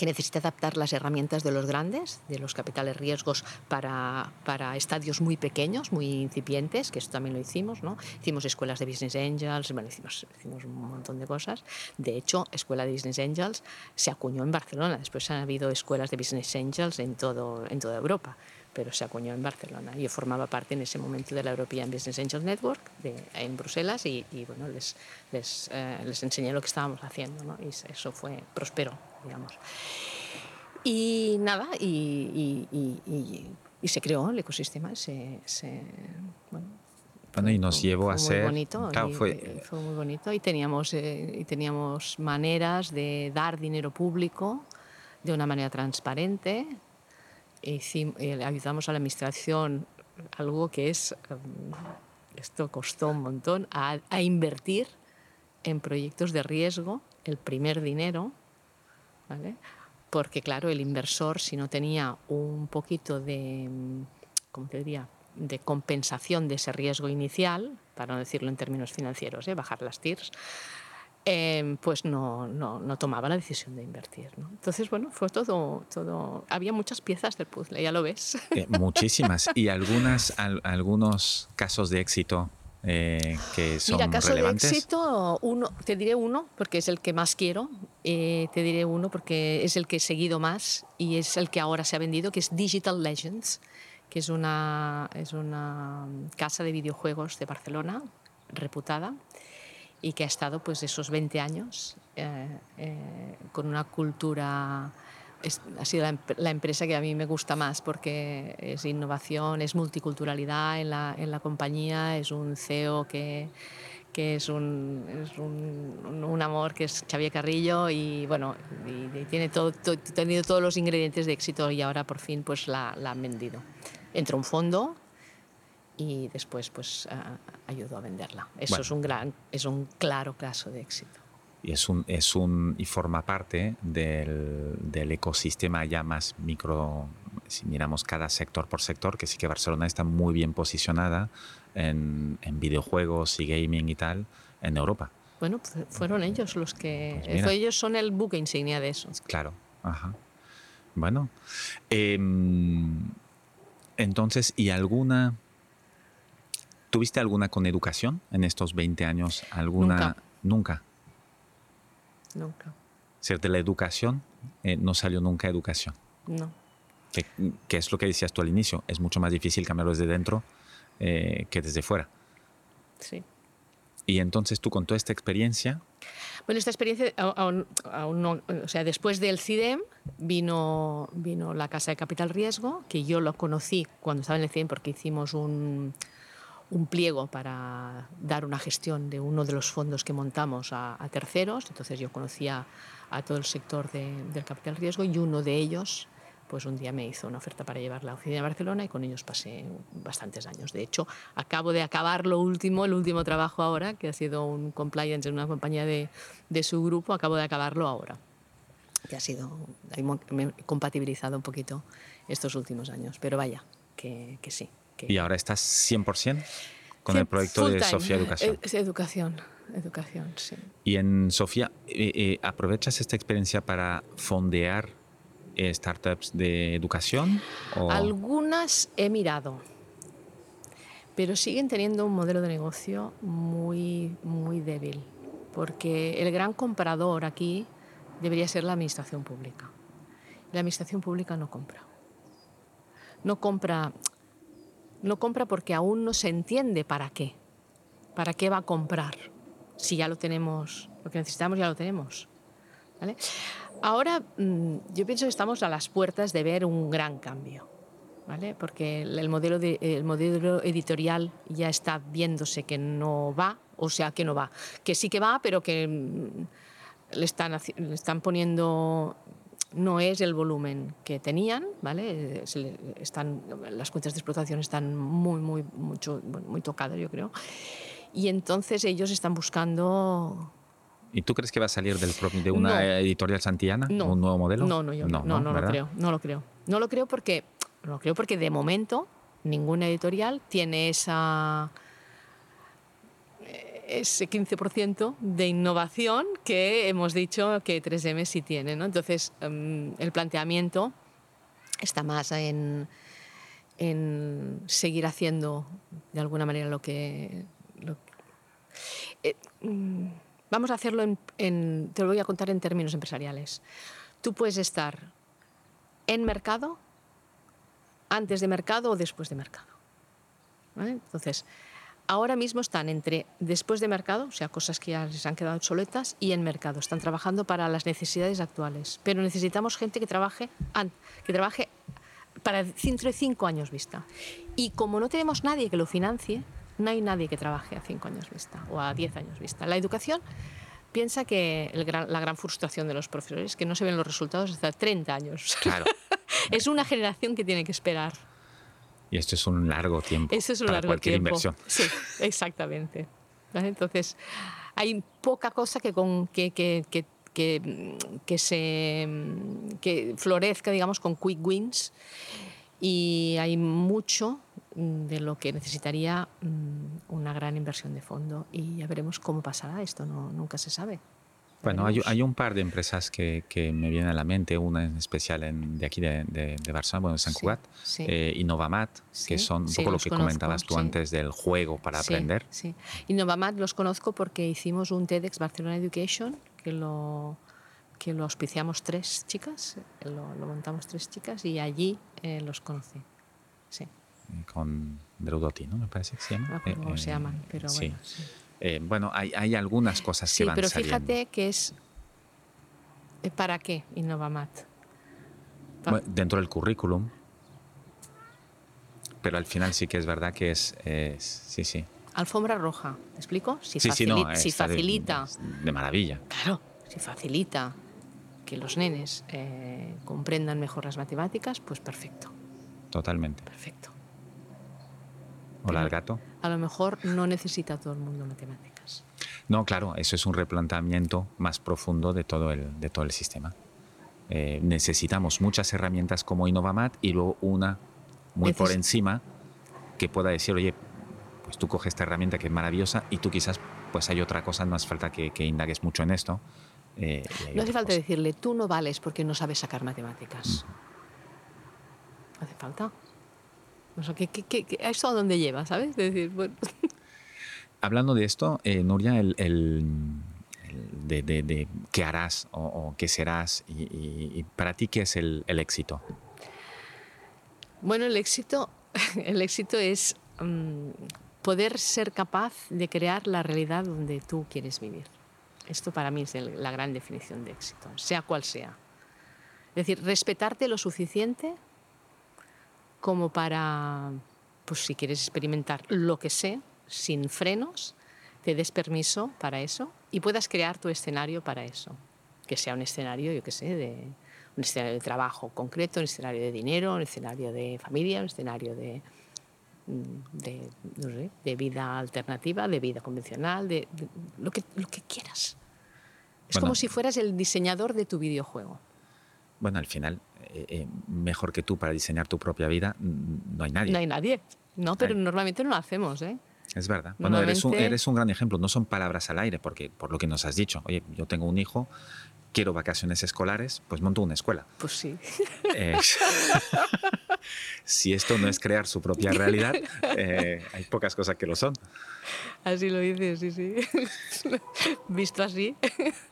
que necesita adaptar las herramientas de los grandes, de los capitales riesgos para, para estadios muy pequeños, muy incipientes, que eso también lo hicimos, ¿no? Hicimos escuelas de Business Angels, bueno, hicimos, hicimos un montón de cosas. De hecho, Escuela de Business Angels se acuñó en Barcelona, después han habido escuelas de Business Angels en, todo, en toda Europa pero se acuñó en Barcelona. Yo formaba parte en ese momento de la European Business Angels Network de, en Bruselas y, y bueno, les, les, eh, les, enseñé lo que estábamos haciendo ¿no? y eso fue, prosperó digamos. Y nada, y, y, se creó el ecosistema, se, se bueno, bueno, y nos llevó a ser... Bonito, fue... fue muy bonito y teníamos, eh, y teníamos maneras de dar dinero público de una manera transparente. Hicimos, eh, ayudamos a la administración, algo que es, um, esto costó un montón, a, a invertir en proyectos de riesgo el primer dinero porque claro, el inversor si no tenía un poquito de, ¿cómo te diría? de compensación de ese riesgo inicial, para no decirlo en términos financieros, ¿eh? bajar las TIRs, em, pues no, no, no, tomaba la decisión de invertir. ¿no? Entonces, bueno, fue todo, todo... Había muchas piezas del puzzle, ya lo ves. Eh, muchísimas. ¿Y algunas, algunos casos de éxito eh, que son Mira, caso de éxito, uno, te diré uno porque es el que más quiero, eh, te diré uno porque es el que he seguido más y es el que ahora se ha vendido, que es Digital Legends, que es una, es una casa de videojuegos de Barcelona, reputada, y que ha estado pues esos 20 años eh, con una cultura ha sido la, empresa que a mí me gusta más porque es innovación, es multiculturalidad en la, en la compañía, es un CEO que, que es, un, es un, un, amor que es Xavier Carrillo y bueno, y, tiene todo, tenido todos los ingredientes de éxito y ahora por fin pues la, la han vendido. Entró un fondo y después pues ayudó a venderla. Eso es, un gran, es un claro caso de éxito. Y, es un, es un, y forma parte del, del ecosistema ya más micro, si miramos cada sector por sector, que sí que Barcelona está muy bien posicionada en, en videojuegos y gaming y tal en Europa. Bueno, pues fueron ellos los que... Pues ellos son el buque insignia de eso. Claro, ajá. Bueno, em, entonces, ¿y alguna ¿Tuviste alguna con educación en estos 20 años? ¿Alguna? Nunca. Nunca. ¿Cierto? La educación, eh, no salió nunca educación. No. ¿Qué, es lo que decías tú al inicio? Es mucho más difícil cambiarlo desde dentro eh, que desde fuera. Sí. Y entonces tú con toda esta experiencia... Bueno, esta experiencia aún, no, o sea, después del CIDEM vino, vino la Casa de Capital Riesgo, que yo lo conocí cuando estaba en el CIDEM porque hicimos un, un pliego para dar una gestión de uno de los fondos que montamos a, terceros. Entonces yo conocía a todo el sector del capital riesgo y uno de ellos pues un día me hizo una oferta para llevar la oficina a Barcelona y con ellos pasé bastantes años. De hecho, acabo de acabar lo último, el último trabajo ahora, que ha sido un compliance en una compañía de, de su grupo, acabo de acabarlo ahora. Que ha sido, me he compatibilizado un poquito estos últimos años, pero vaya, que, que sí. ¿Y ahora estás 100% con el proyecto de Sofía Educación? Es educación, educación, sí. Y en Sofía, eh, eh, ¿aprovechas esta experiencia para fondear eh, startups de educación? Algunas he mirado, pero siguen teniendo un modelo de negocio muy, muy débil, porque el gran comprador aquí debería ser la administración pública. La administración pública no compra. No compra no compra porque aún no se entiende para qué. ¿Para qué va a comprar? Si ya lo tenemos, lo que necesitamos ya lo tenemos. Ahora mm, yo pienso que estamos a las puertas de ver un gran cambio. ¿vale? Porque el modelo, de, el modelo editorial ya está viéndose que no va, o sea, que no va. Que sí que va, pero que mm, le están, le están poniendo no es el volumen que tenían, ¿vale? están, las cuentas de explotación están muy, muy, mucho, muy tocadas, yo creo. Y entonces ellos están buscando... ¿Y tú crees que va a salir del, de una editorial santillana? No. ¿Un nuevo modelo? No, no, yo no, no, no, lo creo. No lo creo. No lo creo porque, no lo creo porque de momento ninguna editorial tiene esa ese 15% de innovación que hemos dicho que 3M sí tiene. ¿no? Entonces, em, el planteamiento está más en, en, seguir haciendo de alguna manera lo que... Eh, mm, vamos a hacerlo en, te lo voy a contar en términos empresariales. Tú puedes estar en mercado, antes de mercado o después de mercado. Entonces, ahora mismo están entre después de mercado, o sea, cosas que ya les han quedado obsoletas, y en mercado. Están trabajando para las necesidades actuales. Pero necesitamos gente que trabaje, que trabaje para dentro de cinco años vista. Y como no tenemos nadie que lo financie, no hay nadie que trabaje a cinco años vista o a diez años vista. La educación piensa que la gran frustración de los profesores es que no se ven los resultados hasta 30 años. Claro. es una generación que tiene que esperar. Y esto es un largo tiempo es un para largo cualquier tiempo. inversión. Sí, exactamente. Entonces, hay poca cosa que, con, que, que, que, que, se, que florezca, digamos, con quick wins y hay mucho de lo que necesitaría mm, una gran inversión de fondo y ya veremos cómo pasará esto, no, nunca se sabe. Bueno, hay, hay, un par de empresas que, que, me vienen a la mente, una en especial en, de aquí de, de, de Barcelona, bueno, de San Cugat, sí, eh, Innovamat, que son un poco lo que conozco, comentabas tú antes del juego para aprender. Sí, Innovamat los conozco porque hicimos un TEDx Barcelona Education, que lo, que lo auspiciamos tres chicas, lo, lo montamos tres chicas y allí eh, los conocí. Sí. Con Dreudotti, ¿no? Me parece que se llama. No, eh, se llaman, pero bueno. Sí. Eh, bueno, hay, hay, algunas cosas que van pero saliendo. fíjate que es... ¿Para qué Innovamat? Pa bueno, dentro del currículum. Pero al final sí que es verdad que es... es sí, sí. Alfombra roja, ¿me explico? Si, sí, facilita, sí, no, si facilita de, de, maravilla. Claro, si facilita que los nenes eh, comprendan mejor las matemáticas, pues perfecto. Totalmente. Perfecto. Hola al gato. A lo mejor no necesita todo el mundo matemáticas. No, claro, eso es un replanteamiento más profundo de todo el, de todo el sistema. Eh, necesitamos muchas herramientas como Innovamat y luego una muy por encima que pueda decir, oye, pues tú coges esta herramienta que es maravillosa y tú quizás pues hay otra cosa, no hace falta que, indagues mucho en esto. Eh, no hace falta decirle, tú no vales porque no sabes sacar matemáticas. No hace falta. ¿Esto a dónde lleva, sabes? decir, Hablando de esto, eh, Nuria, el, de, qué harás o, qué serás y, para ti, ¿qué es el, éxito? Bueno, el éxito, el éxito es mm, poder ser capaz de crear la realidad donde tú quieres vivir. Esto para mí es la gran definición de éxito, sea cual sea. Es decir, respetarte lo suficiente como para, pues si quieres experimentar lo que sé, sin frenos, te des permiso para eso y puedas crear tu escenario para eso. Que sea un escenario, yo qué sé, de un escenario de trabajo concreto, un escenario de dinero, un escenario de familia, un escenario de, de, vida alternativa, de vida convencional, de, lo, que, lo que quieras. Es como si fueras el diseñador de tu videojuego. Bueno, al final, eh, eh, mejor que tú para diseñar tu propia vida, no hay nadie. No hay nadie. No, pero normalmente no lo hacemos, ¿eh? Es verdad. Bueno, eres un, eres un gran ejemplo. No son palabras al aire, porque por lo que nos has dicho, oye, yo tengo un hijo, quiero vacaciones escolares, pues monto una escuela. Pues sí. Eh, si esto no es crear su propia realidad, eh, hay pocas cosas que lo son. Así lo dices, sí, sí. Visto así.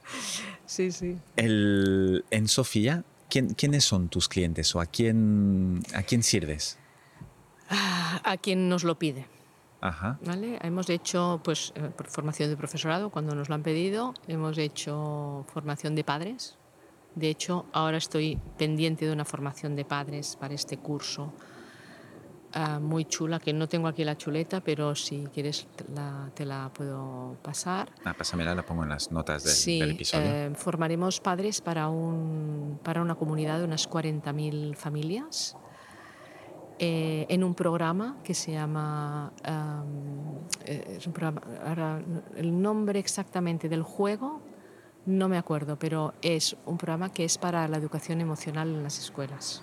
sí, sí. El, en Sofía, ¿quién, ¿quiénes son tus clientes o a quién, a quién sirves? A quien nos lo pide. Ajá. ¿Vale? Hemos hecho pues, eh, formación de profesorado cuando nos lo han pedido, hemos hecho formación de padres. De hecho, ahora estoy pendiente de una formación de padres para este curso ah, muy chula, que no tengo aquí la chuleta, pero si quieres la, te la puedo pasar. Ah, pásamela, la pongo en las notas del, del episodio. Eh, formaremos padres para, un, para una comunidad de unas 40.000 familias eh, en un programa que se llama, eh, es un programa, ahora, el nombre exactamente del juego no me acuerdo, pero es un programa que es para la educación emocional en las escuelas.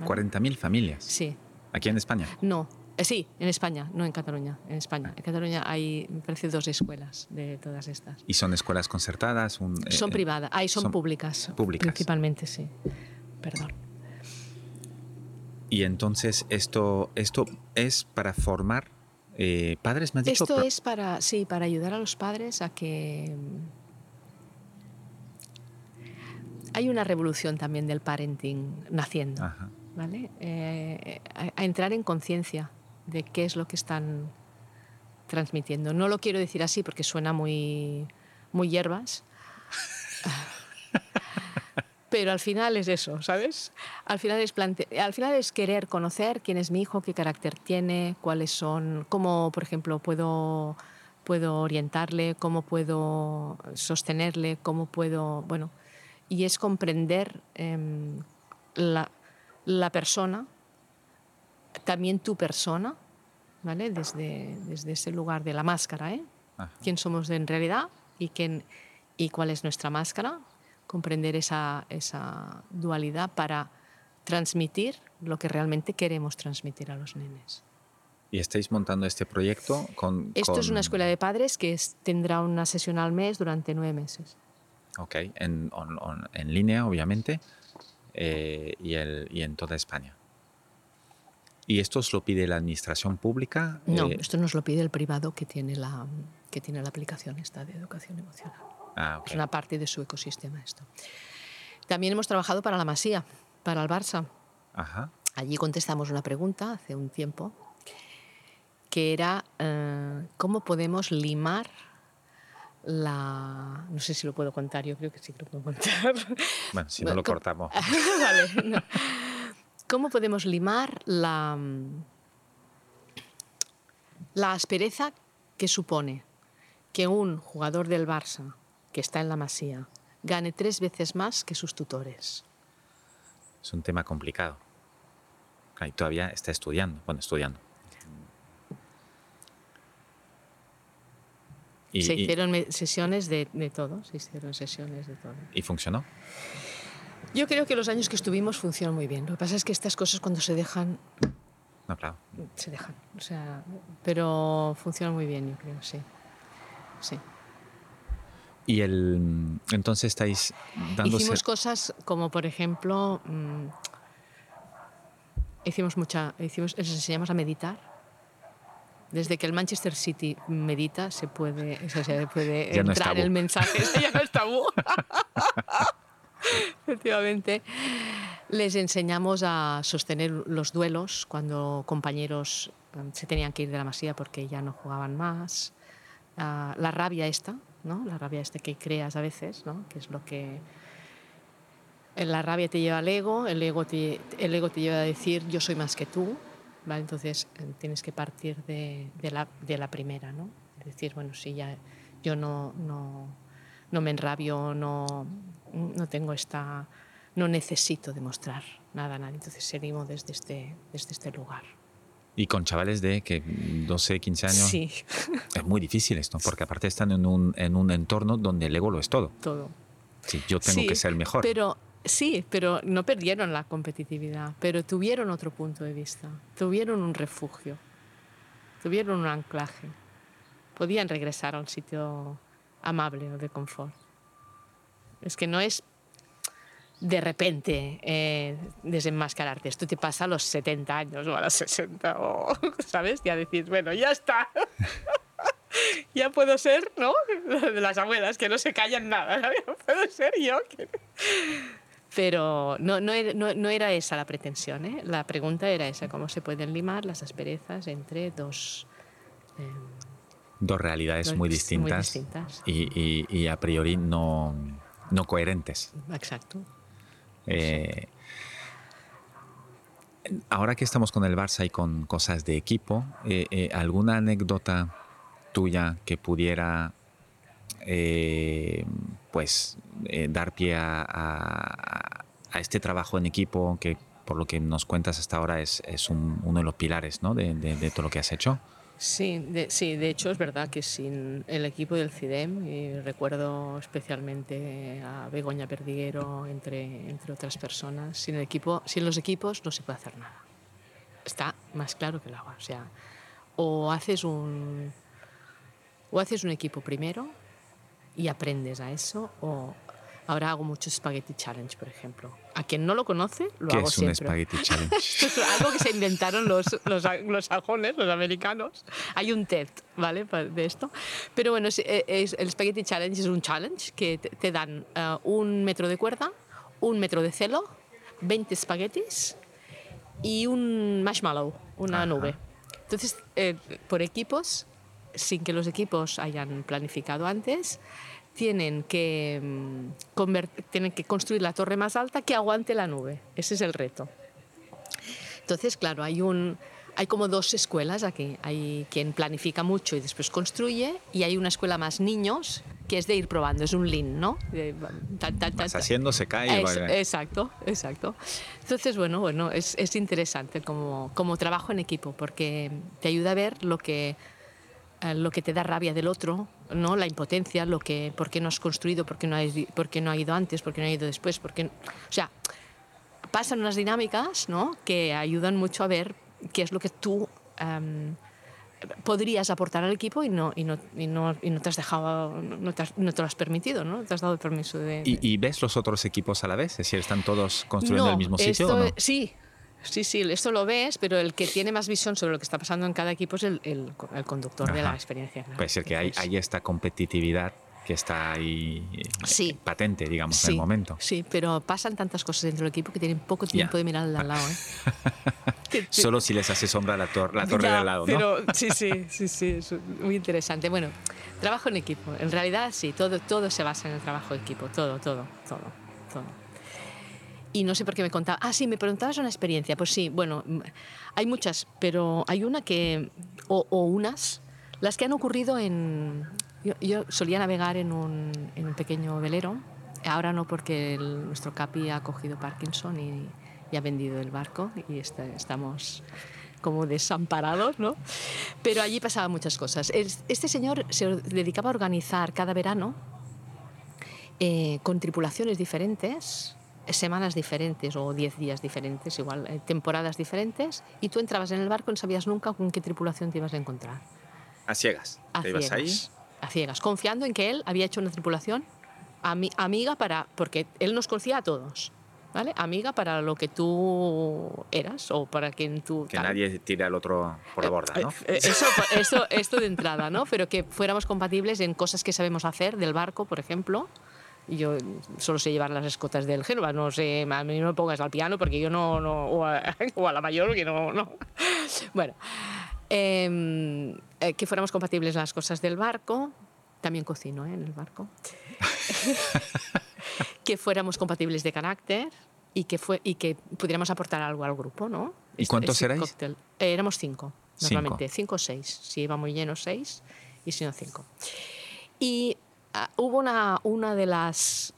¿40.000 ¿40.000 familias? Sí. ¿Aquí en España? No, eh, sí, en España, no en Cataluña, en España. En Cataluña hay, me parece, dos escuelas de todas estas. ¿Y son escuelas concertadas? son privadas, ahí son, son, públicas. Públicas. Principalmente, sí. Perdón. Y entonces esto, esto es para formar eh, padres, ¿me has dicho? Esto es para, sí, para ayudar a los padres a que... Hay una revolución también del parenting naciendo, ¿vale? Eh, a, entrar en conciencia de qué es lo que están transmitiendo. No lo quiero decir así porque suena muy, muy hierbas. pero al final es eso, ¿sabes? Al final es, al final es querer conocer quién es mi hijo, qué carácter tiene, cuáles son, cómo, por ejemplo, puedo, puedo orientarle, cómo puedo sostenerle, cómo puedo, bueno, y es comprender em, la, la, persona, también tu persona, ¿vale? Desde, desde ese lugar de la máscara, ¿eh? ¿Quién somos en realidad y, quién, y cuál es nuestra máscara? comprender esa, esa dualidad para transmitir lo que realmente queremos transmitir a los nenes. ¿Y estáis montando este proyecto con...? Esto es una escuela de padres que tendrá una sesión al mes durante nueve meses. Ok, en, en línea obviamente eh, y, el, y, en toda España. ¿Y esto os lo pide la administración pública? No, eh, esto nos lo pide el privado que tiene la, que tiene la aplicación esta de educación emocional. Ah, es una parte de su ecosistema esto. También hemos trabajado para la Masía, para el Barça. Allí contestamos una pregunta hace un tiempo que era eh, cómo podemos limar la... No sé si lo puedo contar, yo creo que sí que lo puedo contar. Bueno, si no lo cortamos. vale. ¿Cómo podemos limar la, la aspereza que supone que un jugador del Barça que está en la masía, gane tres veces más que sus tutores. Es un tema complicado. Y todavía está estudiando, bueno, estudiando. Y, se hicieron sesiones de, de todo, se hicieron sesiones de todo. y funcionó. Yo creo que los años que estuvimos funcionan muy bien. Lo que pasa es que estas cosas cuando se dejan, No, claro. se dejan. O sea, pero funcionan muy bien, yo creo, sí. Sí. Y el, entonces estáis dando Hicimos cosas como, por ejemplo, mm, hicimos mucha, hicimos, les enseñamos a meditar. Desde que el Manchester City medita, se puede, o sea, se puede Ya no entrar tabú. el mensaje, ya no es tabú. Efectivamente. Les enseñamos a sostener los duelos cuando compañeros eh, se tenían que ir de la masía porque ya no jugaban más. Ah, la rabia esta, ¿no? La rabia esta que creas a veces, ¿no? Que es lo que... La rabia te lleva al ego, el ego te, el ego te lleva a decir yo soy más que tú, ¿vale? Entonces eh, tienes que partir de, de la, de la primera, ¿no? Es decir, bueno, si ya yo no, no, no me enrabio, no, no tengo esta... No necesito demostrar nada a nadie, entonces seguimos desde este, desde este lugar. Y con chavales de que 12, 15 años. Sí, Es muy difícil esto, porque aparte están en un, en un entorno donde el ego lo es todo. todo. Sí, yo tengo Sí, que ser el mejor. Pero sí, pero no perdieron la competitividad, pero tuvieron otro punto de vista, tuvieron un refugio, tuvieron un anclaje. Podían regresar a un sitio amable o de confort. Es que no es de repente eh, desenmascararte. Esto te pasa a los 70 años o a los 60, o, ¿sabes? Ya decir, bueno, ya está. ya puedo ser, ¿no? Las abuelas, que no se callan nada. ¿sabes? Puedo ser yo. Pero no, no, era, no- no era esa la pretensión. ¿eh? La pregunta era esa, cómo se pueden limar las asperezas entre dos... eh, Dos realidades Dos- muy muy distintas, distintas. Y, y- y a priori no, no coherentes. exacto. Eh, ahora que estamos con el Barça y con cosas de equipo, eh, eh, ¿alguna anécdota tuya que pudiera eh, pues eh, dar pie a, a- a este trabajo en equipo que por lo que nos cuentas hasta ahora es, es un- uno de los pilares ¿no? de, de- de todo lo que has hecho? Sí de, sí, de hecho es verdad que sin el equipo del CIDEM, y recuerdo especialmente a Begoña Perdiguero, entre, entre otras personas, sin, el equipo, sin los equipos no se puede hacer nada. Está más claro que el agua. O sea, o haces un, o haces un equipo primero y aprendes a eso, o ahora hago mucho Spaghetti Challenge, por ejemplo. A quien no lo conoce, lo ¿Qué hago es un siempre. Spaghetti Challenge? Esto es algo que se inventaron los, los, los sajones, los americanos. Hay un TED, ¿vale? De esto. Pero bueno, es, es- el Spaghetti Challenge es un challenge que te, te dan eh, un metro de cuerda, un metro de celo, 20 espaguetis y un marshmallow, una Ajá. nube. Entonces, eh, por equipos, sin que los equipos hayan planificado antes, tienen que, mm, tienen que construir la torre más alta que aguante la nube. Ese es el reto. Entonces, claro, hay, un, hay como dos escuelas aquí. Hay quien planifica mucho y después construye, y hay una escuela más niños, que es de ir probando, es un lean, ¿no? De, Vas haciendo, se cae Es- exacto, exacto. Entonces, bueno, bueno es, es interesante como, como trabajo en equipo porque te ayuda a ver lo que, lo que te da rabia del otro, ¿no? la impotencia, lo que, por qué no has construido, por qué no, has, por qué no ha ido antes, por qué no ha ido después. Por qué no- o sea, pasan unas dinámicas ¿no? que ayudan mucho a ver qué es lo que tú em, podrías aportar al equipo y no, y no, y no, y no te has dejado, no te, has- no te lo has permitido, ¿no? te has dado el permiso de... ¿Y, y ves los otros equipos a la vez? Es decir, ¿están todos construyendo en el mismo sitio esto, o no? Sí, sí, sí, esto lo ves, pero el que tiene más visión sobre lo que está pasando en cada equipo es el, el, el conductor de la experiencia. claro. Puede ser que hay, esta competitividad que está ahí eh, Sí. patente, digamos, en el momento. Sí, pero pasan tantas cosas dentro del equipo que tienen poco tiempo de mirar al lado. ¿eh? Solo si les hace sombra la, tor- la torre Ya, de al lado, ¿no? pero sí, sí, sí, sí, es muy interesante. Bueno, trabajo en equipo. En realidad, sí, todo, todo se basa en el trabajo en equipo. Todo, todo, todo, todo. Y no sé por qué me contaba. Ah, sí, me preguntabas una experiencia. Pues sí, bueno, hay muchas, pero hay una que. O, o unas. Las que han ocurrido en. Yo, yo solía navegar en un, en un pequeño velero. Ahora no, porque el- nuestro Capi ha cogido Parkinson y, y ha vendido el barco y está- estamos como desamparados, ¿no? Pero allí pasaban muchas cosas. Este señor se dedicaba a organizar cada verano eh, con tripulaciones diferentes, semanas diferentes o diez días diferentes, igual, eh, temporadas diferentes, y tú entrabas en el barco y no sabías nunca con qué tripulación te ibas a encontrar. A ciegas. A ¿Te ciegas, ibas ahí? A ciegas, confiando en que él había hecho una tripulación ami- amiga para, porque él nos conocía a todos, ¿vale? Amiga para lo que tú eras o para quien tú... Que tal. nadie tire al otro por la borda, ¿no? Eh, Eso, eso, esto de entrada, ¿no? Pero que fuéramos compatibles en cosas que sabemos hacer, del barco, por ejemplo. Yo solo sé llevar las escotas del Génova, no sé, a mí no me pongas al piano porque yo no, no o, a, o a la mayor que no, no. Bueno, em, eh, que fuéramos compatibles las cosas del barco, también cocino ¿eh? en el barco, que fuéramos compatibles de carácter y que, fue, y que pudiéramos aportar algo al grupo, ¿no? ¿Y cuántos Ese erais? cóctel. Eh, éramos cinco, Cinco. normalmente, cinco o seis. Si iba muy lleno, seis, y si no, cinco. Y hubo una, una de las...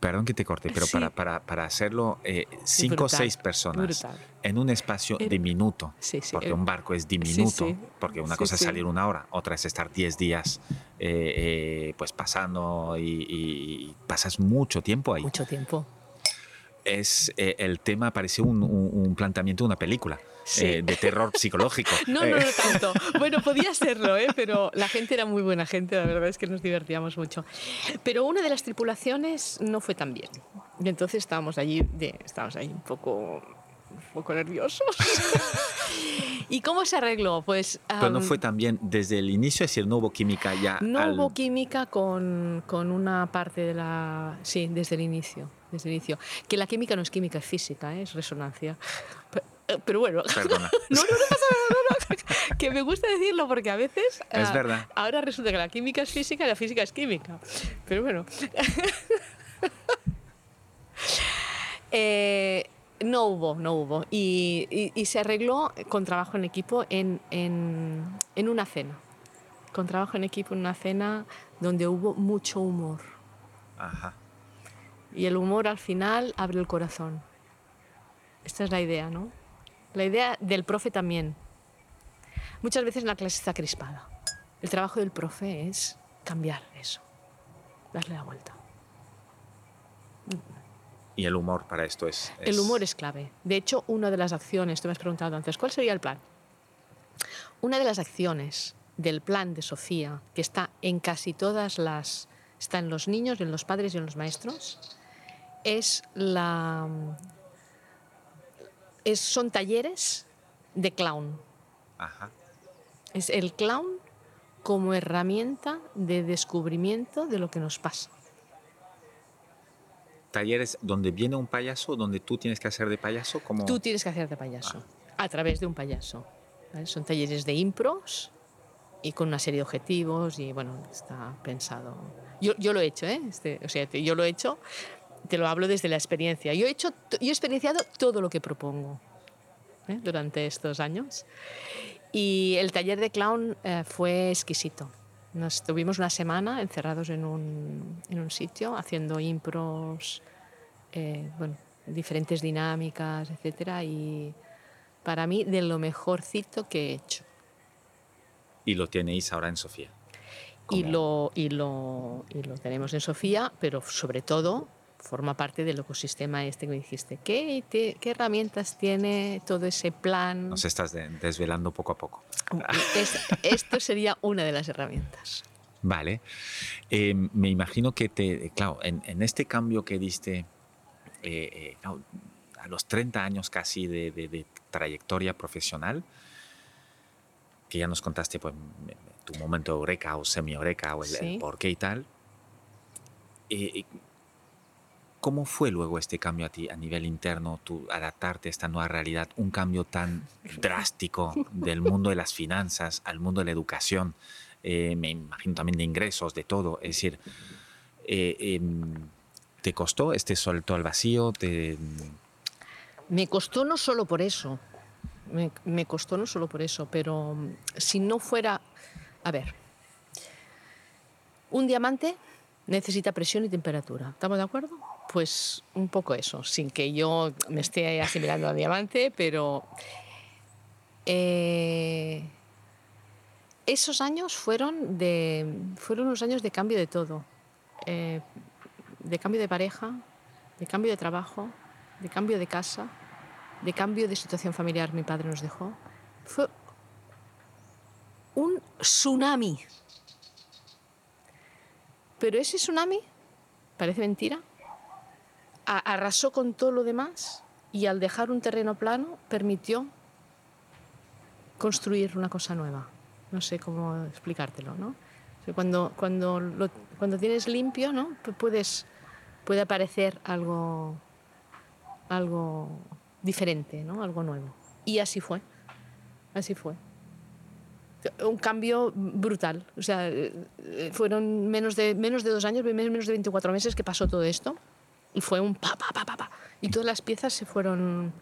Perdón que te corte, pero Sí. para, para, para hacerlo eh, cinco o seis personas brutal. en un espacio diminuto, Sí, sí, porque un barco es diminuto, porque una cosa es salir una hora, otra es estar 10 días eh, eh, pues pasando y, pasas mucho tiempo ahí. mucho tiempo. Es, eh, el tema parece un, un- un planteamiento de una película Sí. eh, de terror psicológico. No, Eh, no, no tanto. Bueno, podía serlo, ¿eh? pero la gente era muy buena gente, la verdad es que nos divertíamos mucho. Pero una de las tripulaciones no fue tan bien. Y entonces estábamos allí, de, estábamos ahí un poco, un poco nerviosos. ¿Y cómo se arregló? Pues Pero no fue tan bien desde el inicio, es decir, no hubo química ya. no al- hubo química con, con una parte de la... Sí, desde el inicio. Desde el inicio. Que la química no es química, es física, ¿eh? es resonancia. Eh, Pero bueno, Perdona. No, no, no pasa nada, no, no. Que me gusta decirlo porque a veces. Es ah, verdad. Ahora resulta que la química es física y la física es química. Pero bueno. Eh, no hubo, no hubo. Y, y- y se arregló con trabajo en equipo en, en, en una cena. Con trabajo en equipo en una cena donde hubo mucho humor. Ajá. Y el humor al final abre el corazón. Esta es la idea, ¿no? La idea del profe también. Muchas veces la clase está crispada. El trabajo del profe es cambiar eso, darle la vuelta. Y el humor para esto es. El humor es clave. De hecho, una de las acciones, tú me has preguntado antes, ¿cuál sería el plan? Una de las acciones del plan de Sofía, que está en casi todas las, está en los niños, en los padres y en los maestros, es la, es, son talleres de clown. Ajá. Es el clown como herramienta de descubrimiento de lo que nos pasa. Talleres donde viene un payaso, donde tú tienes que hacer de payaso, como. Tú tienes que hacer de payaso, a través de un payaso. ¿vale? Son talleres de impros y con una serie de objetivos y bueno, está pensado. Yo, yo lo he hecho, ¿eh? Este, o sea, yo lo he hecho, te lo hablo desde la experiencia. Yo he, hecho, yo he experienciado todo lo que propongo ¿eh? durante estos años. Y el taller de clown eh, fue exquisito. Nos tuvimos una semana encerrados en un, en un sitio haciendo impros, eh, bueno, diferentes dinámicas, etcétera, y para mí de lo mejorcito que he hecho. Y lo tenéis ahora en Sofía. Y lo, y, lo, y lo tenemos en Sofía, pero sobre todo forma parte del ecosistema este que me dijiste. ¿Qué, te- qué herramientas tiene todo ese plan? Nos estás de- desvelando poco a poco. Es- esto sería una de las herramientas. Vale. Eh, me imagino que te. Claro, en, en este cambio que diste. eh, eh, claro, a los 30 años casi de, de- de trayectoria profesional, que ya nos contaste pues, tu momento eureka o semi-eureka o el, el Sí. por qué y tal. Eh, eh, ¿Cómo fue luego este cambio a ti a nivel interno, tu adaptarte a esta nueva realidad, un cambio tan drástico del mundo de las finanzas al mundo de la educación? Eh, me imagino también de ingresos, de todo. Es decir, eh, em, ¿te costó este salto al vacío? ¿Te, Me costó no solo por eso, me, me costó no solo por eso, pero mm, si no fuera, a ver, un diamante necesita presión y temperatura, ¿estamos de acuerdo? Pues un poco eso, sin que yo me esté asimilando a diamante, pero Eh, esos años fueron, de, fueron unos años de cambio de todo. Eh, de cambio de pareja, de cambio de trabajo, de cambio de casa, de cambio de situación familiar. Mi padre nos dejó. Fue un tsunami. Pero ese tsunami, parece mentira, arrasó con todo lo demás y al dejar un terreno plano permitió construir una cosa nueva. No sé cómo explicártelo, ¿no? Cuando, cuando, cuando tienes limpio, ¿no? Puedes, puede aparecer algo, algo diferente, ¿no? Algo nuevo. Y así fue. Así fue. Un cambio brutal. O sea, fueron menos de, menos de dos años, menos de 24 meses que pasó todo esto. Y fue un pa, pa, pa, pa, pa. Y todas las piezas se fueron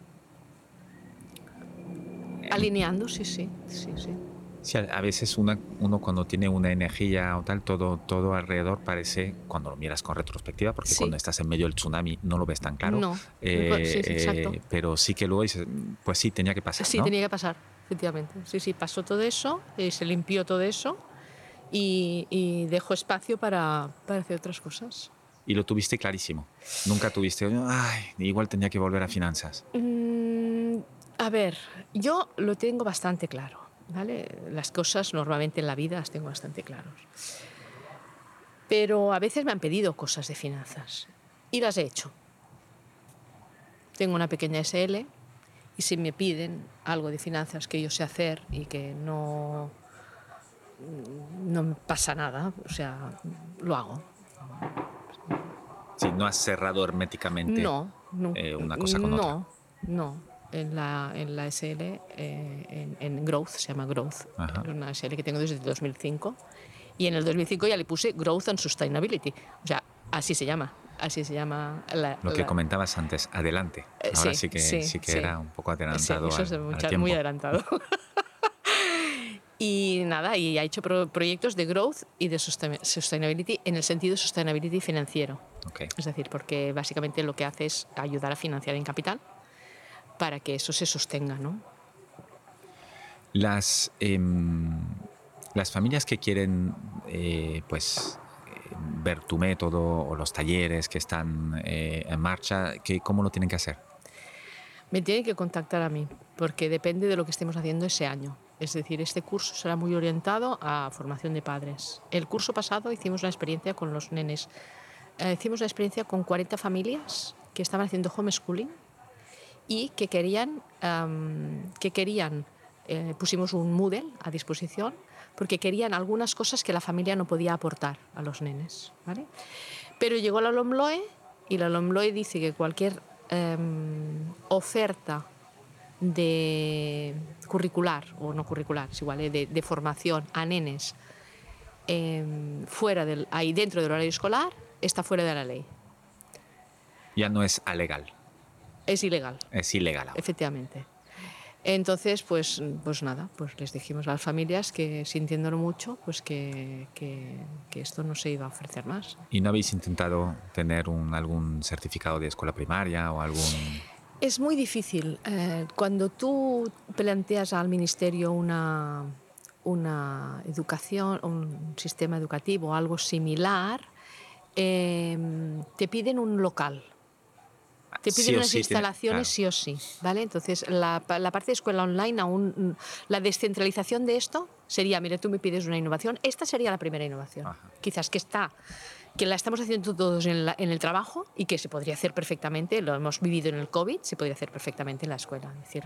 alineando, sí, sí, sí, sí. Sí, a veces una, uno cuando tiene una energía o tal, todo, todo alrededor parece, cuando lo miras con retrospectiva, porque cuando estás en medio del tsunami no lo ves tan claro. No, eh, sí, sí, exacto. Eh, pero sí que luego dices, pues sí, tenía que pasar. Sí, ¿no? tenía que pasar, efectivamente. Sí, sí, pasó todo eso, y se limpió todo eso y, y dejó espacio para, para hacer otras cosas. Y lo tuviste clarísimo. Nunca tuviste, ay, igual tenía que volver a finanzas. Mm, a ver, yo lo tengo bastante claro. ¿vale? Las cosas normalmente en la vida las tengo bastante claros. Pero a veces me han pedido cosas de finanzas y las he hecho. Tengo una pequeña SL y si me piden algo de finanzas que yo sé hacer y que no, no me pasa nada, o sea, lo hago. Sí, no has cerrado herméticamente no, no, eh, una cosa con no, otra. No, no en la, en la SL, eh, en, en, Growth, se llama Growth, Ajá. es una SL que tengo desde 2005. Y en el 2005 ya le puse Growth and Sustainability. O sea, así se llama. Así se llama la, Lo que la- comentabas antes, adelante. Ahora sí, sí, que, sí, sí que era un poco adelantado eso al, es al mucha- tiempo. muy adelantado. y nada, y ha hecho pro- proyectos de growth y de sustain- sustainability en el sentido de sustainability financiero. Ok. Es decir, porque básicamente lo que hace es ayudar a financiar en capital para que eso se sostenga, ¿no? Las, em, las familias que quieren eh, pues, eh, ver tu método o los talleres que están eh, en marcha, ¿qué, ¿cómo lo tienen que hacer? Me tienen que contactar a mí, porque depende de lo que estemos haciendo ese año. Es decir, este curso será muy orientado a formación de padres. El curso pasado hicimos una experiencia con los nenes. Eh, hicimos una experiencia con 40 familias que estaban haciendo homeschooling y que querían, am, que querían eh, pusimos un Moodle a disposición porque querían algunas cosas que la familia no podía aportar a los nenes. ¿vale? Pero llegó la LOMLOE y la LOMLOE dice que cualquier em, oferta de curricular o no curricular, es igual, eh, de, de formación a nenes em, fuera del, ahí dentro del horario escolar está fuera de la ley. Ya no es alegal, Es ilegal. es ilegal. ahora. Efectivamente. Entonces, pues, pues nada, pues les dijimos a las familias que sintiéndolo mucho, pues que, que, que esto no se iba a ofrecer más. ¿Y no habéis intentado tener un, algún certificado de escuela primaria o algún... Es muy difícil. eh, cuando tú planteas al ministerio una, una educación, un sistema educativo, algo similar, eh, te piden un local. Te piden Sí sí tiene- instalaciones sí o sí, ¿vale? Entonces, la, la parte de escuela online aún, la descentralización de esto sería, mira, tú me pides una innovación, esta sería la primera innovación. Ajá. Quizás que está, que la estamos haciendo todos en, la- en el trabajo y que se podría hacer perfectamente, lo hemos vivido en el COVID, se podría hacer perfectamente en la escuela. Es decir,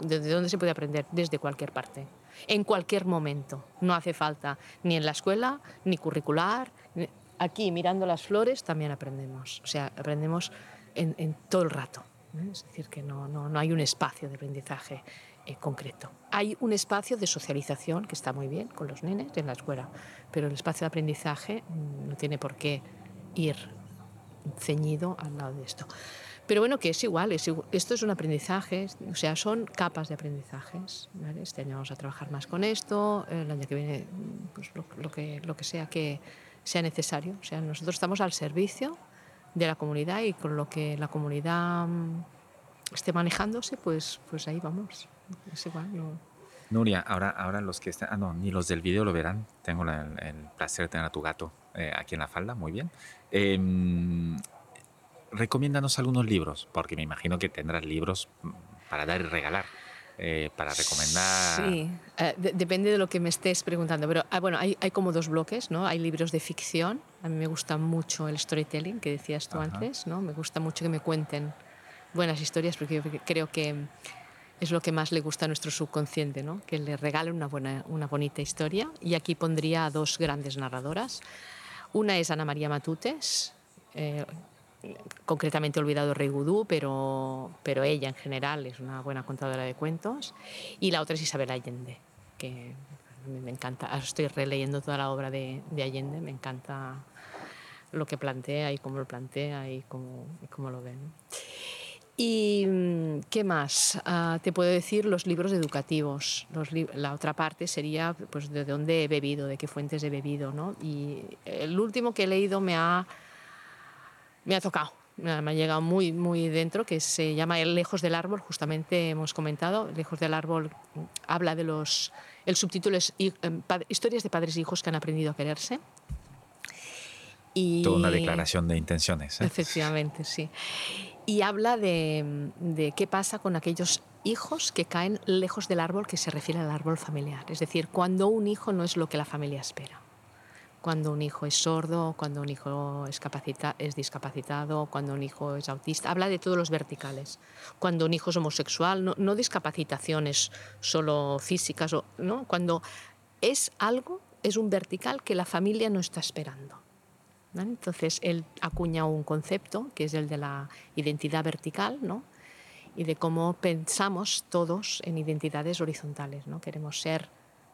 ¿desde dónde se puede aprender? Desde cualquier parte, en cualquier momento. No hace falta ni en la escuela, ni curricular. ni- Aquí, mirando las flores, también aprendemos. O sea, aprendemos en, en todo el rato. ¿eh? Es decir, que no, no, no hay un espacio de aprendizaje eh, concreto. Hay un espacio de socialización que está muy bien con los nenes en la escuela, pero el espacio de aprendizaje mm, no tiene por qué ir ceñido al lado de esto. Pero bueno, que es igual, es igu- esto es un aprendizaje, o sea, son capas de aprendizajes. ¿vale? Este año vamos a trabajar más con esto, el año que viene mm, pues, lo, lo que, lo que sea que sea necesario. O sea, nosotros estamos al servicio de la comunidad y con lo que la comunidad mm, esté manejándose, pues, pues ahí vamos. Es igual. Nuria, ahora, ahora los que están, ah, no, ni los del video lo verán. Tengo el, placer de tener a tu gato eh, aquí en la falda, muy bien. Em, recomiéndanos algunos libros, porque me imagino que tendrás libros mm, para dar y regalar, eh, para recomendar. Sí, eh, de- depende de lo que me estés preguntando, pero ah, bueno, hay, hay como dos bloques, ¿no? Hay libros de ficción, a mí me gusta mucho el storytelling, que decías tú Ajá. antes, ¿no? Me gusta mucho que me cuenten buenas historias, porque yo creo que es lo que más le gusta a nuestro subconsciente, ¿no? Que le regalen una, buena, una bonita historia. Y aquí pondría a dos grandes narradoras. Una es Ana María Matutes, eh, concretamente Olvidado Rey Gudú, pero, pero ella en general es una buena contadora de cuentos. Y la otra es Isabel Allende, que me encanta. Estoy releyendo toda la obra de, de Allende, me encanta lo que plantea y cómo lo plantea y cómo, cómo lo ve. ¿no? ¿Y mm, qué más? Ah, te puedo decir los libros educativos. Los la otra parte sería pues, de dónde he bebido, de qué fuentes he bebido. ¿no? Y el último que he leído me ha, me ha tocado. Me ha llegado muy, muy dentro, que se llama El Lejos del Árbol, justamente hemos comentado. Lejos del Árbol habla de los. El subtítulo es em, Historias de padres e hijos que han aprendido a quererse. Y, Toda una declaración de intenciones. ¿eh? Efectivamente, sí. Y habla de, de qué pasa con aquellos hijos que caen lejos del árbol que se refiere al árbol familiar. Es decir, cuando un hijo no es lo que la familia espera. Cuando un hijo es sordo, cuando un hijo es, capacita- es discapacitado, cuando un hijo es autista. Habla de todos los verticales. Cuando un hijo es homosexual, no, no discapacitaciones solo físicas, ¿no? cuando es algo, es un vertical que la familia no está esperando. ¿vale? Entonces él acuña un concepto que es el de la identidad vertical, ¿no? Y de cómo pensamos todos en identidades horizontales, ¿no? Queremos ser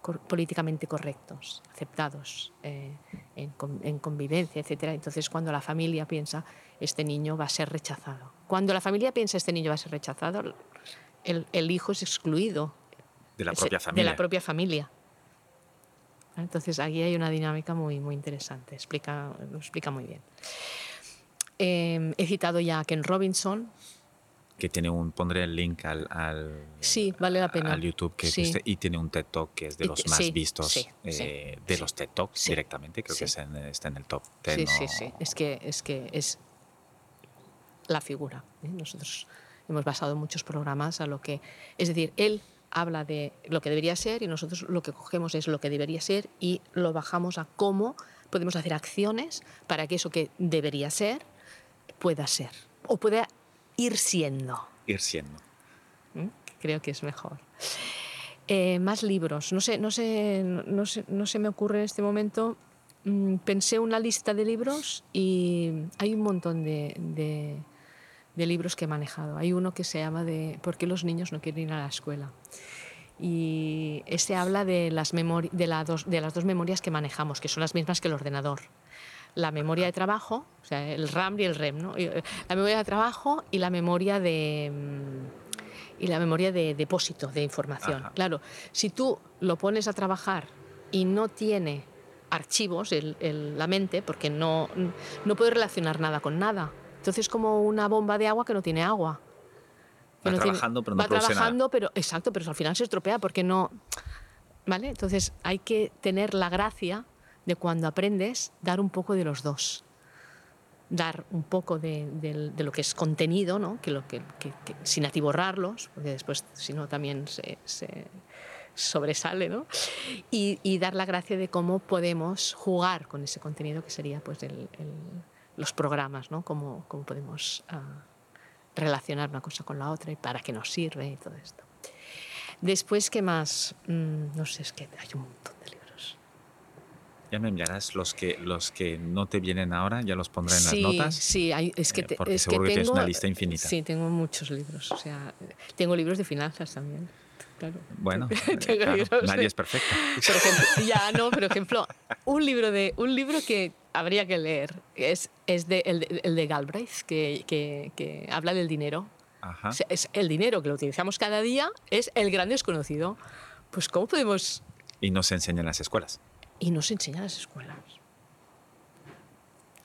cor- políticamente correctos, aceptados eh, en, con- en convivencia, etc. Entonces cuando la familia piensa este niño va a ser rechazado, cuando la familia piensa este niño va a ser rechazado, el, el hijo es excluido De la propia familia. De la propia familia. Entonces aquí hay una dinámica muy, muy interesante, explica, lo explica muy bien. Eh, he citado ya a Ken Robinson, que tiene un, pondré el link al, al, Sí, vale la pena. al YouTube que Sí. existe y tiene un TED Talk que es de los más sí, vistos eh, de los TED Talks directamente, creo que está en, está en el top 10. Sí, sí, sí. Es que es, que es la figura. ¿eh? Nosotros hemos basado muchos programas a lo que... Es decir, él habla de lo que debería ser y nosotros lo que cogemos es lo que debería ser y lo bajamos a cómo podemos hacer acciones para que eso que debería ser pueda ser o pueda ir siendo. Ir siendo. ¿eh? Creo que es mejor. Eh, más libros. No sé, no, sé, no, sé, no se me ocurre en este momento. Mm, Pensé una lista de libros y hay un montón de, de- de libros que he manejado. Hay uno que se llama de ¿Por qué los niños no quieren ir a la escuela? Y este habla de las, de, la dos, de las dos memorias que manejamos, que son las mismas que el ordenador. La memoria de trabajo, o sea, el RAM y el REM, ¿no? Eh, La memoria de trabajo y la memoria de, mm, y la memoria de depósito de información. Ajá. Claro, si tú lo pones a trabajar y no tiene archivos el- el- la mente, porque no, no puede relacionar nada con nada. Entonces es como una bomba de agua que no tiene agua. Que Va no tiene- trabajando, pero no va nada. trabajando, pero exacto, pero al final se estropea porque no, ¿vale? Entonces hay que tener la gracia de cuando aprendes dar un poco de los dos, dar un poco de, lo que es contenido, ¿no? Que lo que, sin atiborrarlos, porque después si no también se, sobresale, ¿no? Y, dar la gracia de cómo podemos jugar con ese contenido que sería pues el- los programas, ¿no? Cómo, cómo podemos ah, relacionar una cosa con la otra y para qué nos sirve y todo esto. Después, ¿qué más? Mm, no sé, es que hay un montón de. Ya me enviarás los que, los que no te vienen ahora, ya los pondré en sí, las notas. Sí, hay- es que, eh, te- porque es que seguro que tengo, tienes una lista infinita. Sí, tengo muchos libros. O sea, tengo libros de finanzas también. Claro. Bueno, eh, claro, nadie es perfecto. Por ejemplo, ya no, por ejemplo, un libro de un libro que habría que leer es, es de, el, de, el de Galbraith que, que, que habla del dinero. Ajá. O sea, es el dinero que lo utilizamos cada día es el gran desconocido. Pues cómo podemos Y no se enseña en las escuelas. Y nos enseñan las escuelas.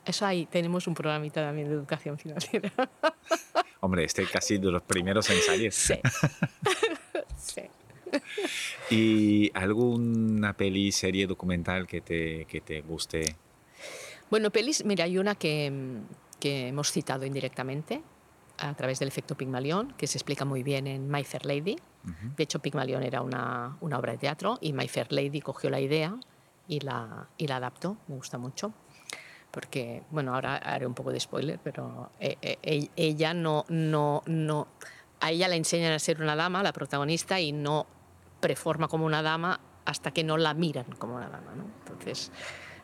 Eso ahí tenemos un programita también de educación financiera. Hombre, este casi de los primeros ensayos. Sí. sí. ¿Y alguna peli, serie, documental que te, que te guste? Bueno, pelis, mira, hay una que, que hemos citado indirectamente a través del efecto Pygmalion, que se explica muy bien en My Fair Lady. De hecho, Pygmalion era una, una, obra de teatro y My Fair Lady cogió la idea y la, y la adaptó. Me gusta mucho. Porque, bueno, ahora haré un poco de spoiler, pero eh, eh, ella no, no, no. A ella le enseñan a ser una dama, la protagonista, y no preforma como una dama hasta que no la miran como una dama. ¿no? Entonces,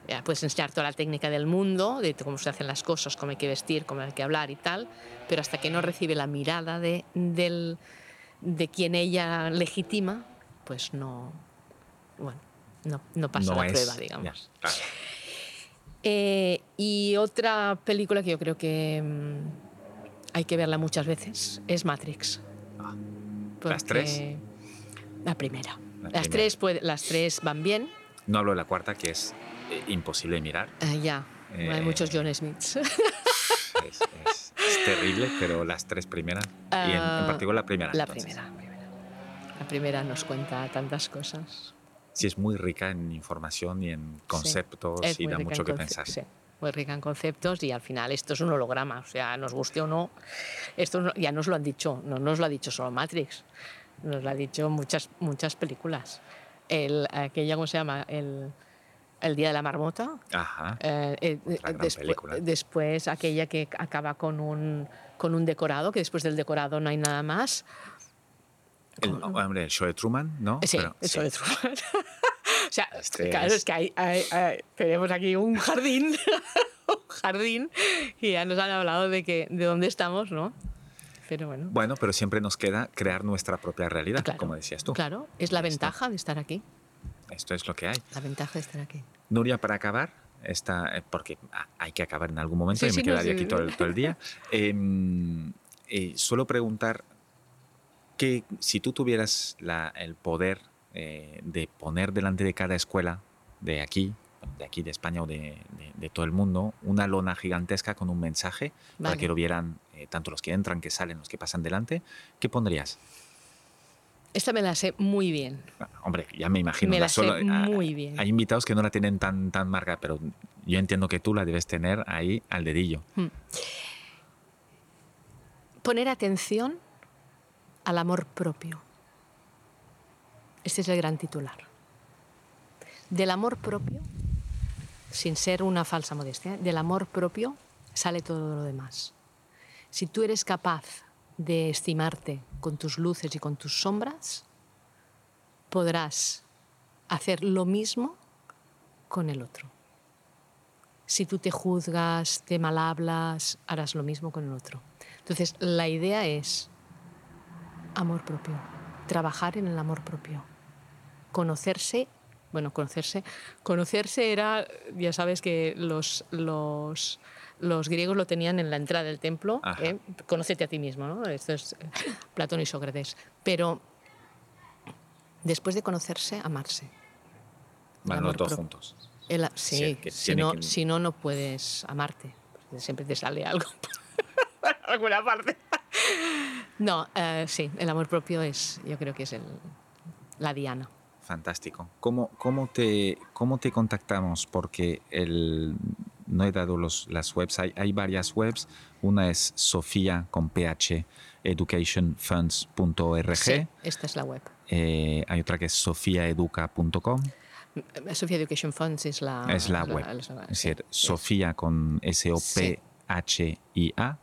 ya puedes enseñar toda la técnica del mundo, de cómo se hacen las cosas, cómo hay que vestir, cómo hay que hablar y tal, pero hasta que no recibe la mirada de, del, de quien ella legitima, pues no, bueno, no, no pasa No la es- prueba, digamos. ya, claro. Eh, y otra película que yo creo que mm, hay que verla muchas veces es Matrix. Ah, ¿Las tres? La primera. La las, primera. Tres puede- las tres van bien. No hablo de la cuarta, que es eh, imposible de mirar. Eh, ya, hay Eh, muchos John Smiths. Es, es- es terrible, pero las tres primeras, y en, en Ah, particular la primera. la entonces, primera. La primera nos cuenta tantas cosas. Sí, es muy rica en información y en conceptos Es y da mucho que pensar. sí, muy rica en conceptos y al final esto es un holograma, o sea, nos guste o no, esto no- ya nos lo han dicho, no nos lo ha dicho solo Matrix, nos lo ha dicho muchas, muchas películas. El, aquella, ¿cómo se llama? El, el Día de la Marmota. Ajá. eh, eh, Otra gran despu- película. después aquella que acaba con un, con un decorado, que después del decorado no hay nada más. El, hombre, el show de Truman, ¿no? Sí, Pero- eso sí. de Truman. o sea, Este claro, es- es que hay, hay- hay- tenemos aquí un jardín, un jardín, y ya nos han hablado de, que, de dónde estamos, ¿no? Pero bueno, Bueno, pero siempre nos queda crear nuestra propia realidad, Claro, como decías tú. claro, es la está. ventaja de estar aquí, Esto es lo que hay. la ventaja de estar aquí. Nuria, para acabar, esta, eh, porque ah, hay que acabar en algún momento Sí, y sí, me no, quedaría sí, aquí todo el, todo el día. Em, eh, suelo preguntar que si tú tuvieras la- el poder eh, de poner delante de cada escuela de aquí, de aquí de España o de, de- de todo el mundo, una lona gigantesca con un mensaje para que lo vieran eh, tanto los que entran, que salen, los que pasan delante, ¿qué pondrías? Esta me la sé muy bien. Ah, Hombre, ya me imagino. Me la solo- sé ah, muy bien. Hay invitados que no la tienen tan, tan marca, pero yo entiendo que tú la debes tener ahí al dedillo. Poner atención al amor propio. Este es el gran titular. Del amor propio, sin ser una falsa modestia, del amor propio sale todo lo demás. Si tú eres capaz de estimarte con tus luces y con tus sombras, podrás hacer lo mismo con el otro. Si tú te juzgas, te malhablas, harás lo mismo con el otro. Entonces, la idea es amor propio, trabajar en el amor propio, conocerse, bueno, conocerse, conocerse era, ya sabes que los, los, los griegos lo tenían en la entrada del templo. ¿eh? conócete a ti mismo, ¿no? Esto es Platón y Sócrates. Pero después de conocerse, amarse. Van los dos juntos. El- sí, Sí, que si, no, que- si no, no puedes amarte. Siempre te sale algo por alguna parte. No, eh, sí, el amor propio es, yo creo que es el, la diana. Fantástico. ¿Cómo, cómo, te, ¿Cómo te contactamos? Porque el, no he dado los, las webs. Hay, hay varias webs. Una es Sofía con PH, educationfunds.org. Sí, esta es la web. Eh, hay otra que es sofiaeduca.com. Eh, Sofía Education Funds es la, es la web. es la- Es sí, decir. Sofía con S-O-P-H-I-A,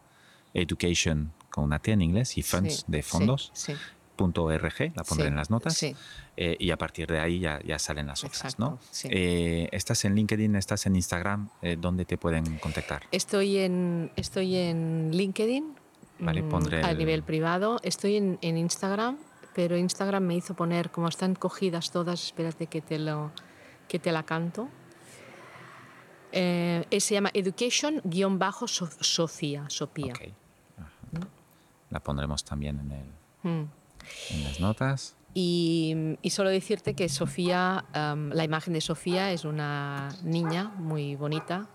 Education con una T en inglés y Funds Sí, de sí, fondos. Sí, punto .org, la pondré Sí, en las notas. sí. Eh, y a partir de ahí ya, ya salen las otras, Exacto, ¿no? sí. Eh, estás en LinkedIn, estás en Instagram, eh, ¿dónde te pueden contactar? Estoy en, estoy en LinkedIn Vale, mm, pondré a el- nivel privado. Estoy en, en Instagram, pero Instagram me hizo poner, como están cogidas todas, espérate que te, lo, que te la canto. Eh, se llama Education-Sofía. Sofía. La pondremos también en, el, Mm. en las notas. Y, y solo decirte que Sofía, am, la imagen de Sofía es una niña muy bonita,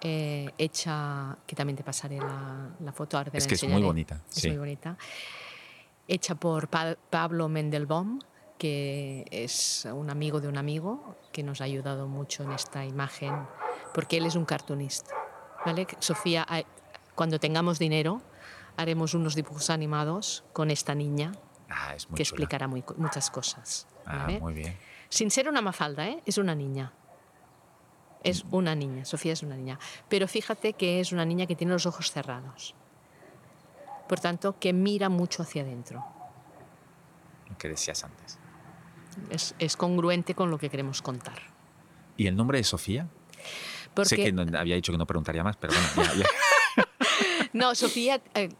eh, hecha, que también te pasaré la, la foto, ahora te Es la que es muy enseñaré. bonita, Es sí. muy bonita. Hecha por Pa- Pablo Mendelbaum, que es un amigo de un amigo que nos ha ayudado mucho en esta imagen, porque él es un cartunista. ¿vale? Sofía, cuando tengamos dinero, haremos unos dibujos animados con esta niña ah, es que explicará muy, muchas cosas. Ah, muy bien. Sin ser una mafalda, ¿eh? es una niña. Es una niña, Sofía es una niña. Pero fíjate que es una niña que tiene los ojos cerrados. Por tanto, que mira mucho hacia adentro. Lo que decías antes. Es, es congruente con lo que queremos contar. ¿Y el nombre de Sofía? Sé que había dicho que no preguntaría más, pero bueno, ya. no, Sofía eh,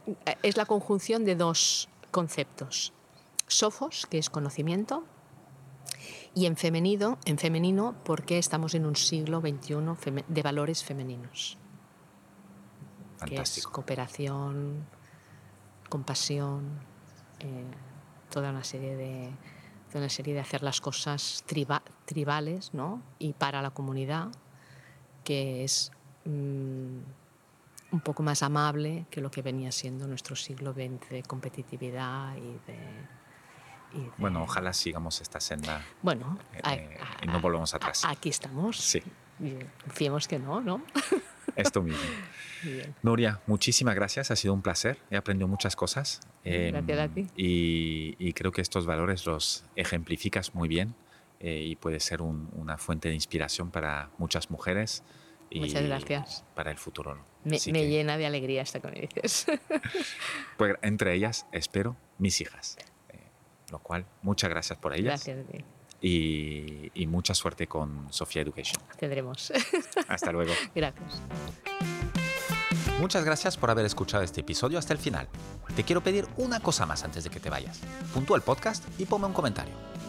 es la conjunción de dos conceptos. Sofos, que es conocimiento, y en femenino, en femenino porque estamos en un siglo XXI de valores femeninos. Que es cooperación, compasión, eh, toda una serie de toda una serie de hacer las cosas tribales, ¿no? Y para la comunidad que es mm, un poco más amable que lo que venía siendo nuestro siglo XX de competitividad y de... bueno, ojalá sigamos esta senda. Bueno, eh, y no volvamos atrás. Aquí estamos. Sí. Fiemos que no, ¿no? Esto mismo. Nuria, muchísimas gracias. Ha sido un placer. He aprendido muchas cosas. Gracias a ti. Y, creo que estos valores los ejemplificas muy bien eh, y puede ser una fuente de inspiración para muchas mujeres. Y Muchas gracias. Para el futuro. Me, llena de alegría esta que me dices. pues entre ellas, espero, mis hijas. Eh, lo cual, muchas gracias por ellas. Gracias a ti. Y, y mucha suerte con Sofía Education. Tendremos. Hasta luego. Gracias. Muchas gracias por haber escuchado este episodio hasta el final. Te quiero pedir una cosa más antes de que te vayas. Puntúa el podcast y ponme un comentario.